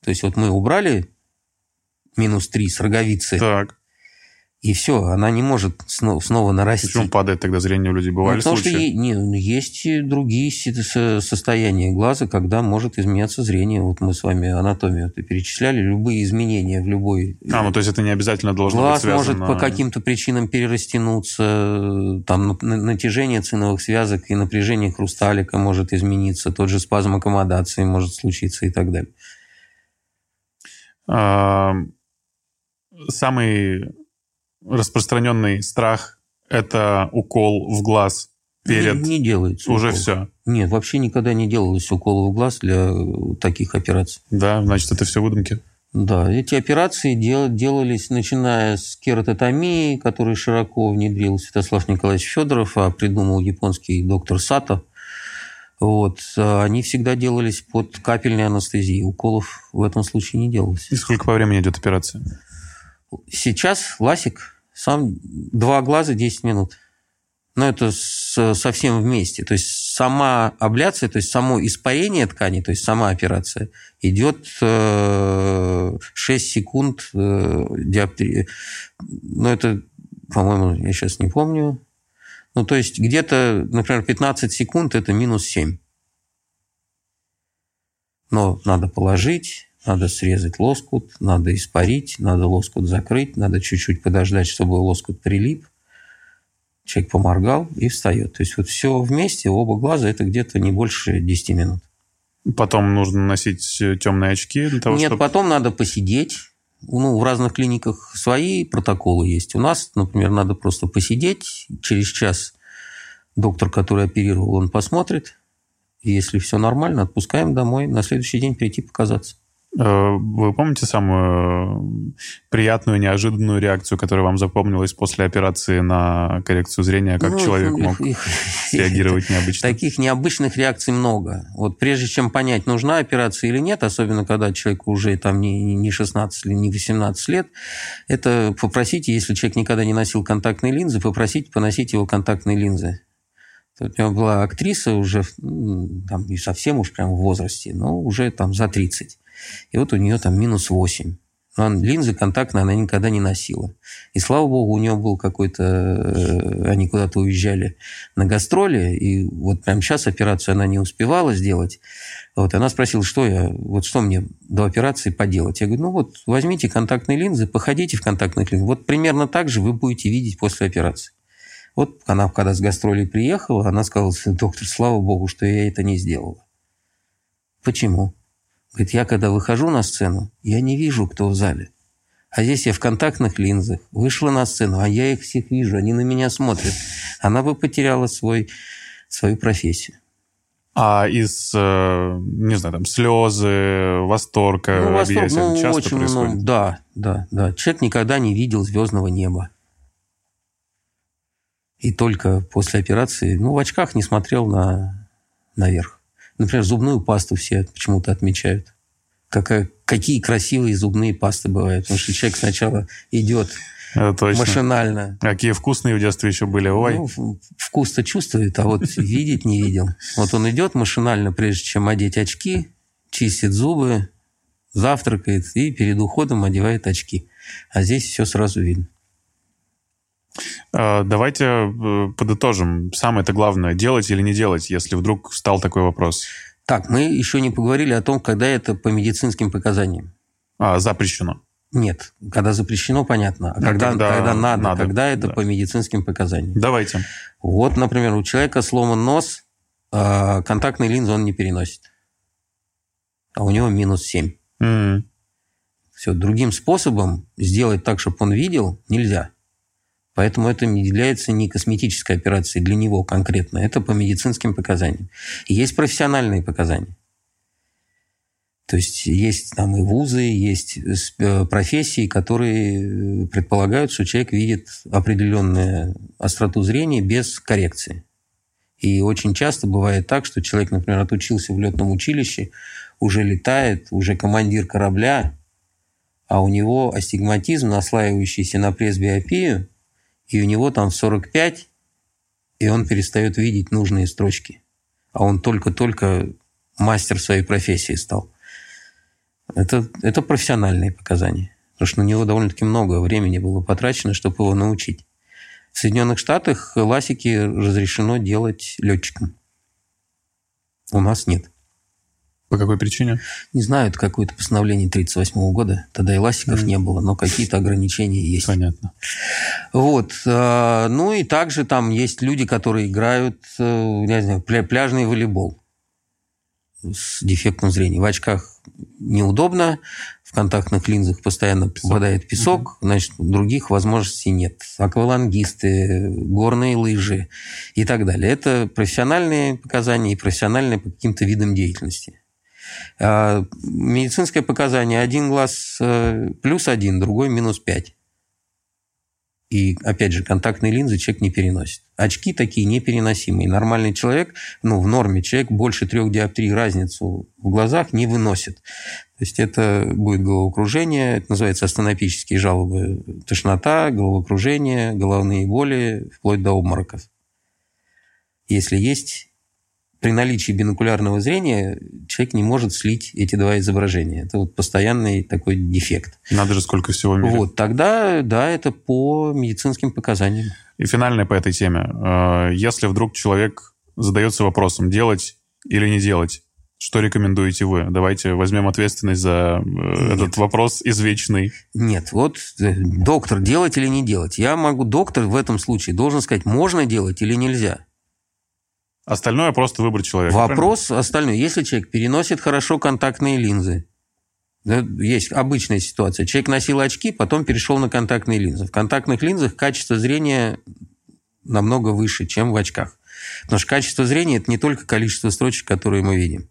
То есть вот мы убрали минус 3 с роговицы, Так. И все, она не может снова, снова нарасти. Почему падает тогда зрение у людей? Бывали ну, потому случаи? что не, ну, есть и другие состояния глаза, когда может изменяться зрение. Вот мы с вами анатомию перечисляли. Любые изменения в любой... А, ну то есть это не обязательно должно Глаз быть связано... может по каким-то причинам перерастянуться, там натяжение ценовых связок и напряжение хрусталика может измениться, тот же спазм аккомодации может случиться и так далее. А, самый распространенный страх – это укол в глаз перед... Не, не делается. Уже укол. все. Нет, вообще никогда не делалось укола в глаз для таких операций. Да, значит, это все выдумки. Да, эти операции дел, делались, начиная с кератотомии, которая широко внедрил Святослав Николаевич Федоров, а придумал японский доктор Сато. Вот. Они всегда делались под капельной анестезией. Уколов в этом случае не делалось. И сколько по времени идет операция? Сейчас ласик сам два глаза 10 минут. Но это совсем вместе. То есть сама абляция, то есть само испарение ткани, то есть сама операция, идет э, 6 секунд э, диоптрии. Но это, по-моему, я сейчас не помню. Ну, то есть где-то, например, 15 секунд – это минус 7. Но надо положить, надо срезать лоскут, надо испарить, надо лоскут закрыть, надо чуть-чуть подождать, чтобы лоскут прилип. Человек поморгал и встает. То есть вот все вместе, оба глаза, это где-то не больше 10 минут. Потом нужно носить темные очки для того, Нет, чтобы... потом надо посидеть. Ну, в разных клиниках свои протоколы есть. У нас, например, надо просто посидеть. Через час доктор, который оперировал, он посмотрит. Если все нормально, отпускаем домой. На следующий день прийти показаться. Вы помните самую приятную, неожиданную реакцию, которая вам запомнилась после операции на коррекцию зрения? Как Ну, человек мог их- реагировать необычно? Таких необычных реакций много. Вот прежде чем понять, нужна операция или нет, особенно когда человеку уже там не, не 16 или не 18 лет, это попросите, если человек никогда не носил контактные линзы, попросите поносить его контактные линзы. У него была актриса уже, там, не совсем уж прям в возрасте, но уже там за 30. И вот у нее там минус 8. Но он- линзы контактные она никогда не носила. И слава богу, у нее был какой-то... э, Они куда-то уезжали на гастроли, и вот прямо сейчас операцию она не успевала сделать. Вот, она спросила, что я, вот что мне до операции поделать. Я говорю, ну вот возьмите контактные линзы, походите в контактных линзах. Вот примерно так же вы будете видеть после операции. Вот она, когда с гастролей приехала, она сказала, доктор, слава богу, что я это не сделала. Почему? Говорит, я когда выхожу на сцену, я не вижу, кто в зале. А здесь я в контактных линзах, вышла на сцену, а я их всех вижу, они на меня смотрят. Она бы потеряла свой, свою профессию. А из, э, не знаю, там, слезы, восторг, Ну, восторг, объятия ну, часто очень происходит? много. Да, да, да. Человек никогда не видел звездного неба. И только после операции, ну, в очках не смотрел на, наверх. Например, зубную пасту все почему-то отмечают. Какая, какие красивые зубные пасты бывают. Потому что человек сначала идет Это точно. машинально. Какие вкусные в детстве еще были. Ой, Ну, вкус-то чувствует, а вот видеть не видел. Вот он идет машинально, прежде чем одеть очки, чистит зубы, завтракает и перед уходом одевает очки. А здесь все сразу видно. Э, давайте э, подытожим. Самое-то главное, делать или не делать, если вдруг встал такой вопрос. Так, мы еще не поговорили о том, когда это по медицинским показаниям. А, запрещено. Нет, когда запрещено, понятно. А Да, когда, когда когда, надо, надо, когда это да. по медицинским показаниям. Давайте. Вот, например, у человека сломан нос, а контактные линзы он не переносит. А у него минус 7. М. Все, другим способом сделать так, чтобы он видел, нельзя. Поэтому это является не косметической операцией для него конкретно, это по медицинским показаниям. И есть профессиональные показания. То есть есть там и вузы, есть э, профессии, которые э, предполагают, что человек видит определенную остроту зрения без коррекции. И очень часто бывает так, что человек, например, отучился в летном училище, уже летает, уже командир корабля, а у него астигматизм, наслаивающийся на пресбиопию, и у него там 45, и он перестает видеть нужные строчки. А он только-только мастер своей профессии стал. Это, это профессиональные показания. потому что на него довольно-таки много времени было потрачено, чтобы его научить. В Соединенных Штатах ласики разрешено делать летчикам. У нас нет. По какой причине? Не знаю, это какое-то постановление 1938 года. Тогда и ластиков mm. не было, но какие-то ограничения есть. Понятно. Вот. А, ну и также там есть люди, которые играют, э, я не знаю, пляжный волейбол с дефектом зрения. В очках неудобно, в контактных линзах постоянно песок. попадает песок, угу. значит, других возможностей нет. Аквалангисты, горные лыжи и так далее. Это профессиональные показания и профессиональные по каким-то видам деятельности. А медицинское показание один глаз э, плюс один, другой минус пять. И, опять же, контактные линзы человек не переносит. Очки такие непереносимые. Нормальный человек, ну, в норме человек больше трех диоптрий разницу в глазах не выносит. То есть это будет головокружение, это называется астенопические жалобы, тошнота, головокружение, головные боли, вплоть до обмороков. Если есть при наличии бинокулярного зрения человек не может слить эти два изображения. Это вот постоянный такой дефект. Надо же сколько всего в Вот, тогда, да, это по медицинским показаниям. И финальное по этой теме. Э, если вдруг человек задается вопросом, делать или не делать, что рекомендуете вы? Давайте возьмем ответственность за э, Нет. этот вопрос извечный. Нет, вот э, доктор, делать или не делать. Я могу, доктор в этом случае должен сказать, можно делать или нельзя. Остальное просто выбор человека. Вопрос правильно? остальной. Если человек переносит хорошо контактные линзы, есть обычная ситуация. Человек носил очки, потом перешел на контактные линзы. В контактных линзах качество зрения намного выше, чем в очках. Потому что качество зрения – это не только количество строчек, которые мы видим.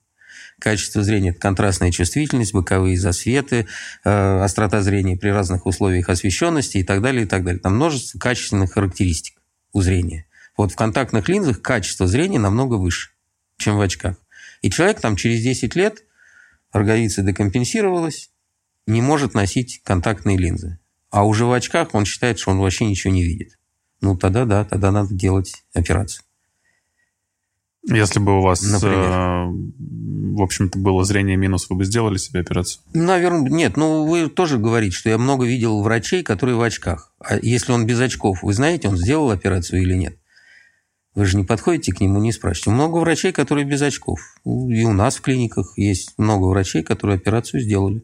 Качество зрения – это контрастная чувствительность, боковые засветы, э, острота зрения при разных условиях освещенности и так далее, и так далее. Там множество качественных характеристик у зрения. Вот в контактных линзах качество зрения намного выше, чем в очках. И человек там через 10 лет, роговица декомпенсировалась, не может носить контактные линзы. А уже в очках он считает, что он вообще ничего не видит. Ну, тогда да, тогда надо делать операцию. Если бы у вас, Например. Э, в общем-то, было зрение минус, вы бы сделали себе операцию? Наверное, нет. Ну, вы тоже говорите, что я много видел врачей, которые в очках. А если он без очков, вы знаете, он сделал операцию или нет? Вы же не подходите к нему, не спрашиваете. Много врачей, которые без очков. И у нас в клиниках есть много врачей, которые операцию сделали.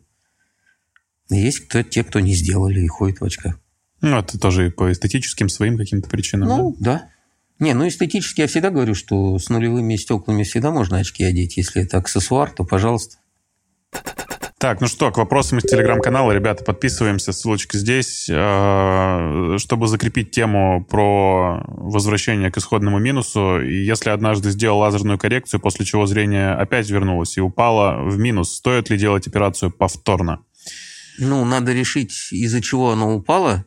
И есть кто, те, кто не сделали и ходят в очках. Ну, это тоже по эстетическим своим каким-то причинам. Ну, да. да. Не, ну эстетически я всегда говорю, что с нулевыми стеклами всегда можно очки одеть. Если это аксессуар, то пожалуйста. Так, ну что, к вопросам из телеграм-канала, ребята, подписываемся, ссылочка здесь. А, чтобы закрепить тему про возвращение к исходному минусу, и если однажды сделал лазерную коррекцию, после чего зрение опять вернулось и упало в минус, стоит ли делать операцию повторно? Ну, надо решить, из-за чего оно упало.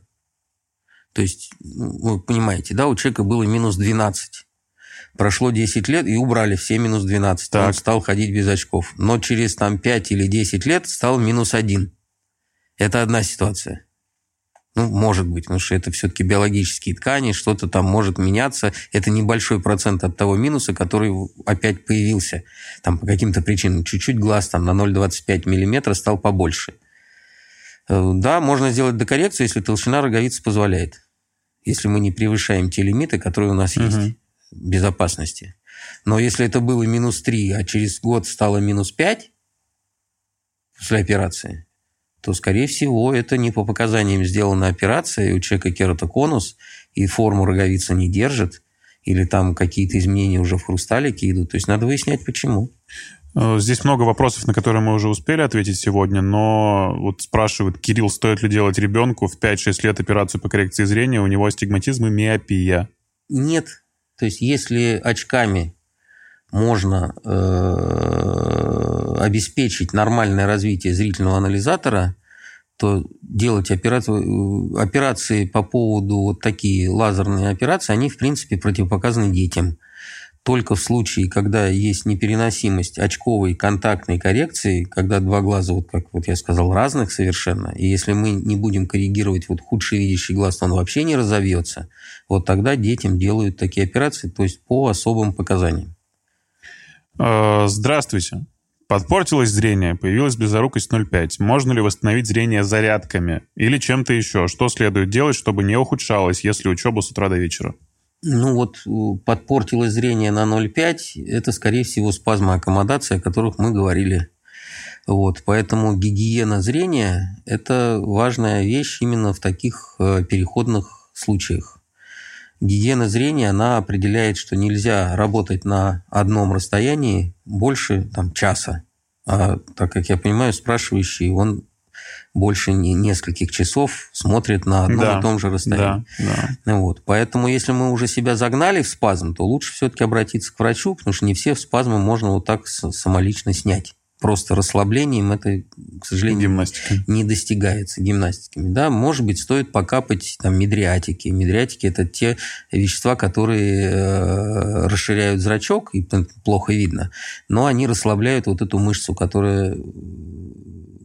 То есть, ну, вы понимаете, да, у человека было минус 12. Прошло 10 лет и убрали все минус 12. Так. Он стал ходить без очков. Но через там 5 или 10 лет стал минус 1. Это одна ситуация. Ну, может быть, потому что это все-таки биологические ткани, что-то там может меняться. Это небольшой процент от того минуса, который опять появился. Там по каким-то причинам. Чуть-чуть глаз там на 0,25 мм стал побольше. Э, да, можно сделать докоррекцию, если толщина роговицы позволяет. Если мы не превышаем те лимиты, которые у нас угу. есть безопасности. Но если это было минус 3, а через год стало минус 5 после операции, то, скорее всего, это не по показаниям сделана операция, и у человека кератоконус, и форму роговица не держит, или там какие-то изменения уже в хрусталике идут. То есть надо выяснять, почему. Э, здесь много вопросов, на которые мы уже успели ответить сегодня, но вот спрашивают, Кирилл, стоит ли делать ребенку в 5-6 лет операцию по коррекции зрения, у него астигматизм и миопия? Нет, то есть если очками можно э, обеспечить нормальное развитие зрительного анализатора, то делать операцию, операции по поводу вот такие лазерные операции, они в принципе противопоказаны детям только в случае, когда есть непереносимость очковой контактной коррекции, когда два глаза, вот как вот я сказал, разных совершенно, и если мы не будем коррегировать вот худший видящий глаз, то он вообще не разовьется, вот тогда детям делают такие операции, то есть по особым показаниям. Э, здравствуйте. Подпортилось зрение, появилась близорукость 0,5. Можно ли восстановить зрение зарядками или чем-то еще? Что следует делать, чтобы не ухудшалось, если учеба с утра до вечера? Ну вот э, подпортилось зрение на 0,5, это, скорее всего, спазмы аккомодации, о которых мы говорили. Вот, поэтому гигиена зрения – это важная вещь именно в таких э, переходных случаях. Гигиена зрения, она определяет, что нельзя работать на одном расстоянии больше там, часа. А так как я понимаю, спрашивающий, он больше не, нескольких часов смотрит на одном да, и том же расстоянии. Да, да. Вот. Поэтому, если мы уже себя загнали в спазм, то лучше все-таки обратиться к врачу, потому что не все спазмы можно вот так самолично снять просто расслаблением это, к сожалению, Гимнастика. не достигается гимнастиками. Да, может быть, стоит покапать там медриатики. Медриатики – это те вещества, которые э, расширяют зрачок, и плохо видно, но они расслабляют вот эту мышцу, которая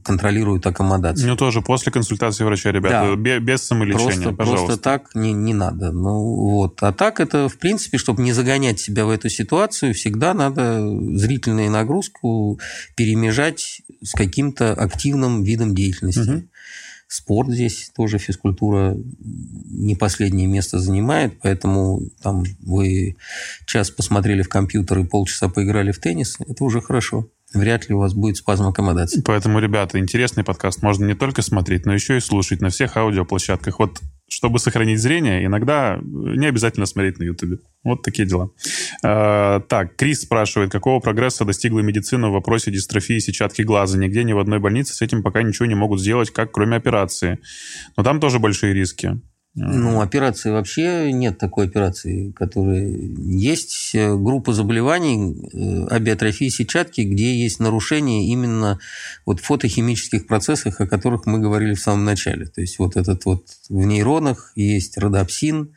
контролируют аккомодацию. Ну, тоже после консультации врача, ребята, да. без самолечения, просто, пожалуйста. Просто так не, не надо. Ну, вот. А так это, в принципе, чтобы не загонять себя в эту ситуацию, всегда надо зрительную нагрузку перемежать с каким-то активным видом деятельности. Угу. Спорт здесь тоже физкультура не последнее место занимает, поэтому там вы час посмотрели в компьютер и полчаса поиграли в теннис, это уже хорошо вряд ли у вас будет спазм аккомодации. Поэтому, ребята, интересный подкаст можно не только смотреть, но еще и слушать на всех аудиоплощадках. Вот чтобы сохранить зрение, иногда не обязательно смотреть на YouTube. Вот такие дела. Э, так, Крис спрашивает, какого прогресса достигла медицина в вопросе дистрофии сетчатки глаза? Нигде ни в одной больнице с этим пока ничего не могут сделать, как кроме операции. Но там тоже большие риски. Ну, операции вообще нет такой операции, которая есть э, группа заболеваний э, абиотрофии сетчатки, где есть нарушения именно вот фотохимических процессах, о которых мы говорили в самом начале. То есть вот этот вот в нейронах есть родопсин,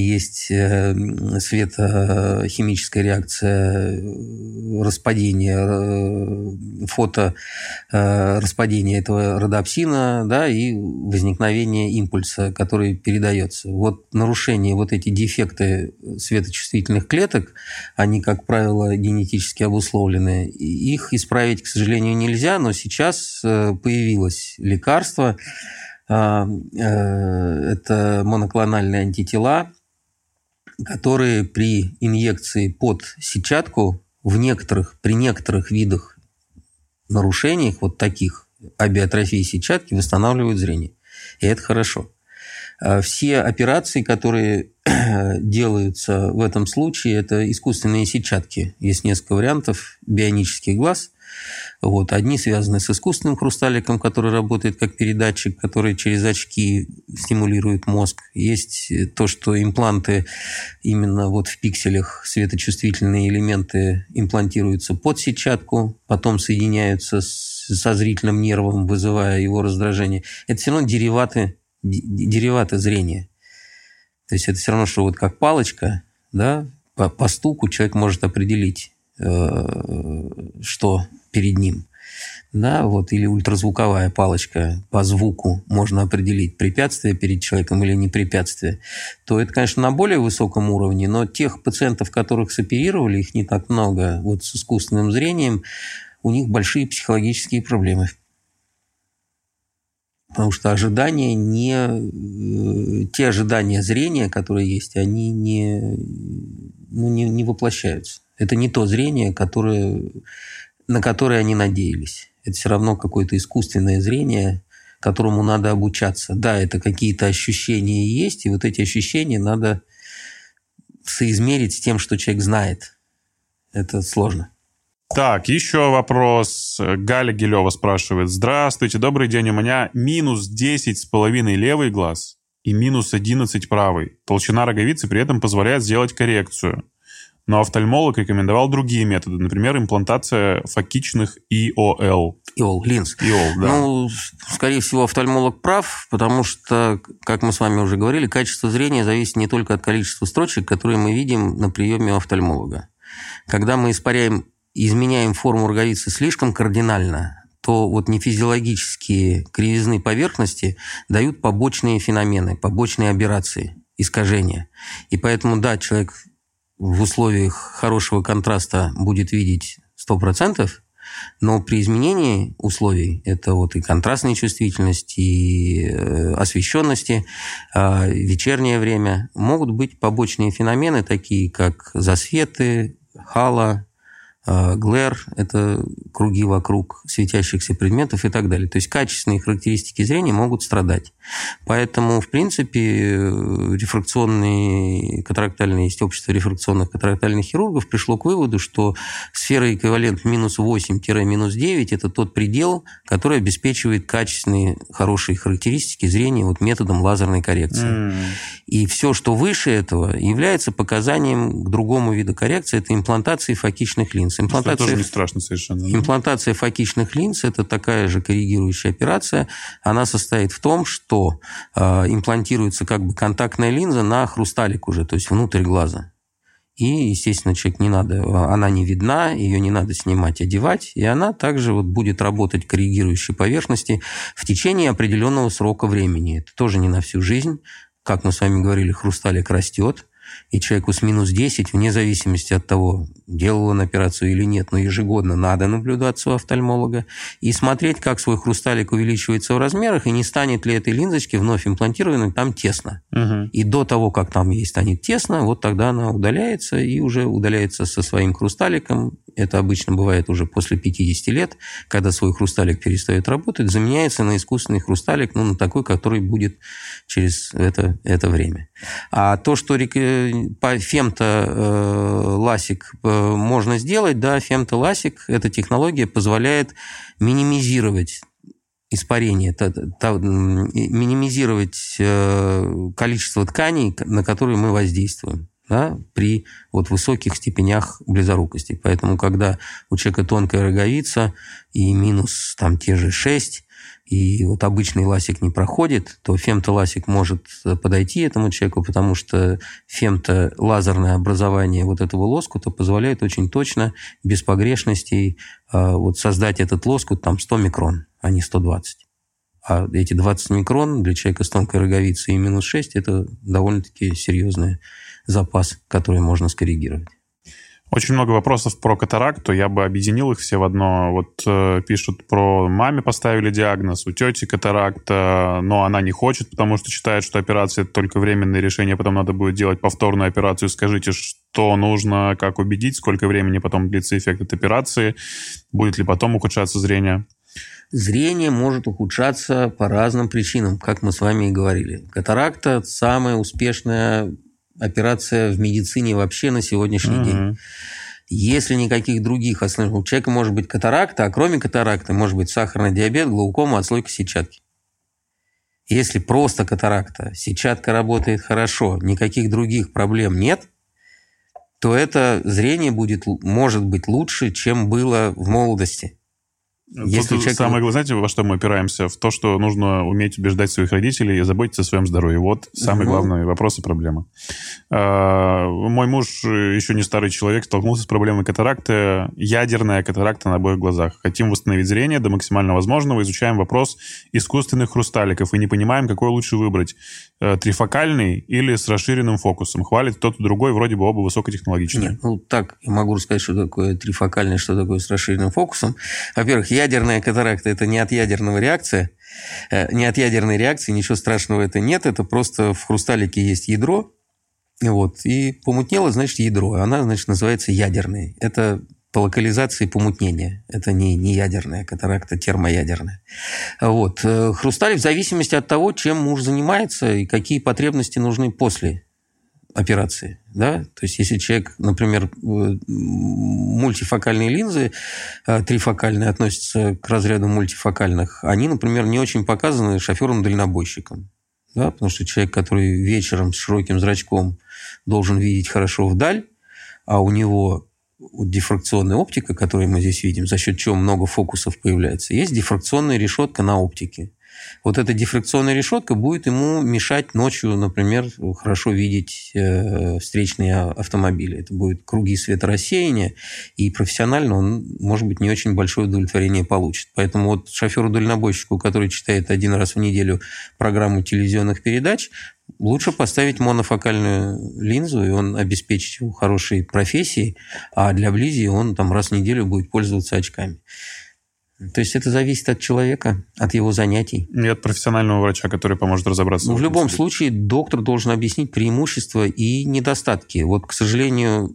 есть э, светохимическая реакция э, распадения, э, фото распадения этого родопсина, да, и возникновение импульса, который передается. Вот нарушение, вот эти дефекты светочувствительных клеток, они, как правило, генетически обусловлены. Их исправить, к сожалению, нельзя, но сейчас появилось лекарство, это моноклональные антитела, которые при инъекции под сетчатку в некоторых, при некоторых видах нарушениях, вот таких абиотрофии сетчатки, восстанавливают зрение. И это хорошо. А все операции, которые делаются в этом случае, это искусственные сетчатки. Есть несколько вариантов. Бионический глаз – вот. Одни связаны с искусственным хрусталиком, который работает как передатчик, который через очки стимулирует мозг. Есть то, что импланты именно вот в пикселях светочувствительные элементы имплантируются под сетчатку, потом соединяются с, со зрительным нервом, вызывая его раздражение. Это все равно дериваты, дериваты зрения. То есть это все равно, что вот как палочка, да, по, по стуку человек может определить, э, что перед ним. Да, вот, или ультразвуковая палочка по звуку можно определить, препятствие перед человеком или не препятствие, то это, конечно, на более высоком уровне, но тех пациентов, которых соперировали, их не так много, вот с искусственным зрением, у них большие психологические проблемы. Потому что ожидания не... Э, те ожидания зрения, которые есть, они не, ну, не, не воплощаются. Это не то зрение, которое на которые они надеялись. Это все равно какое-то искусственное зрение, которому надо обучаться. Да, это какие-то ощущения есть, и вот эти ощущения надо соизмерить с тем, что человек знает. Это сложно. Так, еще вопрос. Галя Гилева спрашивает. Здравствуйте, добрый день. У меня минус 10 с половиной левый глаз и минус 11 правый. Толщина роговицы при этом позволяет сделать коррекцию. Но офтальмолог рекомендовал другие методы, например, имплантация фокичных ИОЛ. ИОЛ, линз. ИОЛ, да. Ну, скорее всего, офтальмолог прав, потому что, как мы с вами уже говорили, качество зрения зависит не только от количества строчек, которые мы видим на приеме у офтальмолога. Когда мы испаряем, изменяем форму роговицы слишком кардинально, то вот нефизиологические кривизны поверхности дают побочные феномены, побочные аберрации, искажения. И поэтому, да, человек в условиях хорошего контраста будет видеть 100%, Но при изменении условий, это вот и контрастная чувствительность, и э, освещенности, а, вечернее время, могут быть побочные феномены, такие как засветы, хала, глэр – это круги вокруг светящихся предметов и так далее. То есть качественные характеристики зрения могут страдать. Поэтому, в принципе, рефракционные катарактальные, есть общество рефракционных катарактальных хирургов, пришло к выводу, что сфера эквивалент минус 8-минус 9 – это тот предел, который обеспечивает качественные, хорошие характеристики зрения вот методом лазерной коррекции. Mm. И все, что выше этого, является показанием к другому виду коррекции – это имплантации фокичных линз линз. Имплантация, это тоже не страшно совершенно. Да? Имплантация фокичных линз – это такая же коррегирующая операция. Она состоит в том, что э, имплантируется как бы контактная линза на хрусталик уже, то есть внутрь глаза. И, естественно, человек не надо, она не видна, ее не надо снимать, одевать, и она также вот будет работать коррегирующей поверхности в течение определенного срока времени. Это тоже не на всю жизнь. Как мы с вами говорили, хрусталик растет, и человеку с минус 10, вне зависимости от того, делал он операцию или нет, но ежегодно надо наблюдаться у офтальмолога и смотреть, как свой хрусталик увеличивается в размерах, и не станет ли этой линзочки вновь имплантированной там тесно. Угу. И до того, как там ей станет тесно, вот тогда она удаляется и уже удаляется со своим хрусталиком. Это обычно бывает уже после 50 лет, когда свой хрусталик перестает работать, заменяется на искусственный хрусталик, ну, на такой, который будет через это, это время. А то, что по фемто-ласик э, э, можно сделать, да, фемто-ласик, эта технология позволяет минимизировать испарение, минимизировать э, количество тканей, на которые мы воздействуем да, при вот высоких степенях близорукости. Поэтому, когда у человека тонкая роговица и минус там те же 6, и вот обычный ласик не проходит, то фемтоласик может подойти этому человеку, потому что фемто-лазерное образование вот этого лоскута позволяет очень точно, без погрешностей, а, вот создать этот лоскут там 100 микрон, а не 120. А эти 20 микрон для человека с тонкой роговицей и минус 6 – это довольно-таки серьезный запас, который можно скоррегировать. Очень много вопросов про катаракту, я бы объединил их все в одно. Вот э, пишут про маме поставили диагноз, у тети катаракта, но она не хочет, потому что считает, что операция это только временное решение, потом надо будет делать повторную операцию. Скажите, что нужно, как убедить, сколько времени потом длится эффект этой операции, будет ли потом ухудшаться зрение? Зрение может ухудшаться по разным причинам, как мы с вами и говорили. Катаракта – самая успешная операция в медицине вообще на сегодняшний угу. день. Если никаких других осложнений, у человека может быть катаракта, а кроме катаракты может быть сахарный диабет, глаукома, отслойка сетчатки. Если просто катаракта, сетчатка работает хорошо, никаких других проблем нет, то это зрение будет, может быть лучше, чем было в молодости. Если Тут человек... самое главное, знаете, во что мы опираемся? В то, что нужно уметь убеждать своих родителей и заботиться о своем здоровье. Вот самый ну... главный вопрос и проблема. А, мой муж, еще не старый человек, столкнулся с проблемой катаракты. Ядерная катаракта на обоих глазах. Хотим восстановить зрение до максимально возможного. Изучаем вопрос искусственных хрусталиков и не понимаем, какой лучше выбрать. Э, трифокальный или с расширенным фокусом. Хвалит тот и другой, вроде бы оба высокотехнологичные. Нет, ну так, я могу рассказать, что такое трифокальный, что такое с расширенным фокусом. Во-первых, я ядерная катаракта – это не от ядерного реакция, э, не от ядерной реакции, ничего страшного это нет, это просто в хрусталике есть ядро, вот, и помутнело, значит, ядро, она, значит, называется ядерной. Это по локализации помутнения. Это не, не ядерная катаракта, термоядерная. Вот. Э, хрусталик в зависимости от того, чем муж занимается и какие потребности нужны после операции. Да? То есть, если человек, например, мультифокальные линзы, а, трифокальные относятся к разряду мультифокальных, они, например, не очень показаны шоферам-дальнобойщикам. Да? Потому что человек, который вечером с широким зрачком должен видеть хорошо вдаль, а у него дифракционная оптика, которую мы здесь видим, за счет чего много фокусов появляется, есть дифракционная решетка на оптике. Вот эта дифракционная решетка будет ему мешать ночью, например, хорошо видеть э, встречные автомобили. Это будет круги светорассеяния, и профессионально он, может быть, не очень большое удовлетворение получит. Поэтому вот шоферу-дальнобойщику, который читает один раз в неделю программу телевизионных передач, лучше поставить монофокальную линзу, и он обеспечит его хорошей профессией, а для близи он там раз в неделю будет пользоваться очками. То есть это зависит от человека, от его занятий. И от профессионального врача, который поможет разобраться. Ну, в, в любом случае. случае доктор должен объяснить преимущества и недостатки. Вот, к сожалению,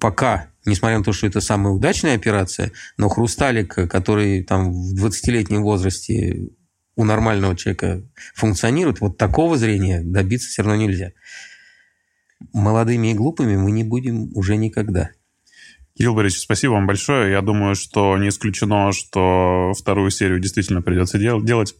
пока, несмотря на то, что это самая удачная операция, но хрусталик, который там в 20-летнем возрасте у нормального человека функционирует, вот такого зрения добиться все равно нельзя. Молодыми и глупыми мы не будем уже никогда. Кирилл Борисович, спасибо вам большое. Я думаю, что не исключено, что вторую серию действительно придется дел- делать.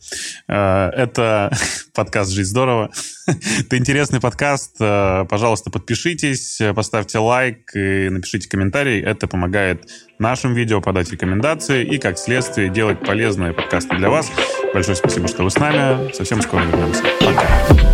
Э, это подкаст «Жить здорово». Это интересный подкаст. Э, пожалуйста, подпишитесь, поставьте лайк и напишите комментарий. Это помогает нашим видео подать рекомендации и, как следствие, делать полезные подкасты для вас. Большое спасибо, что вы с нами. Совсем скоро вернемся. Пока.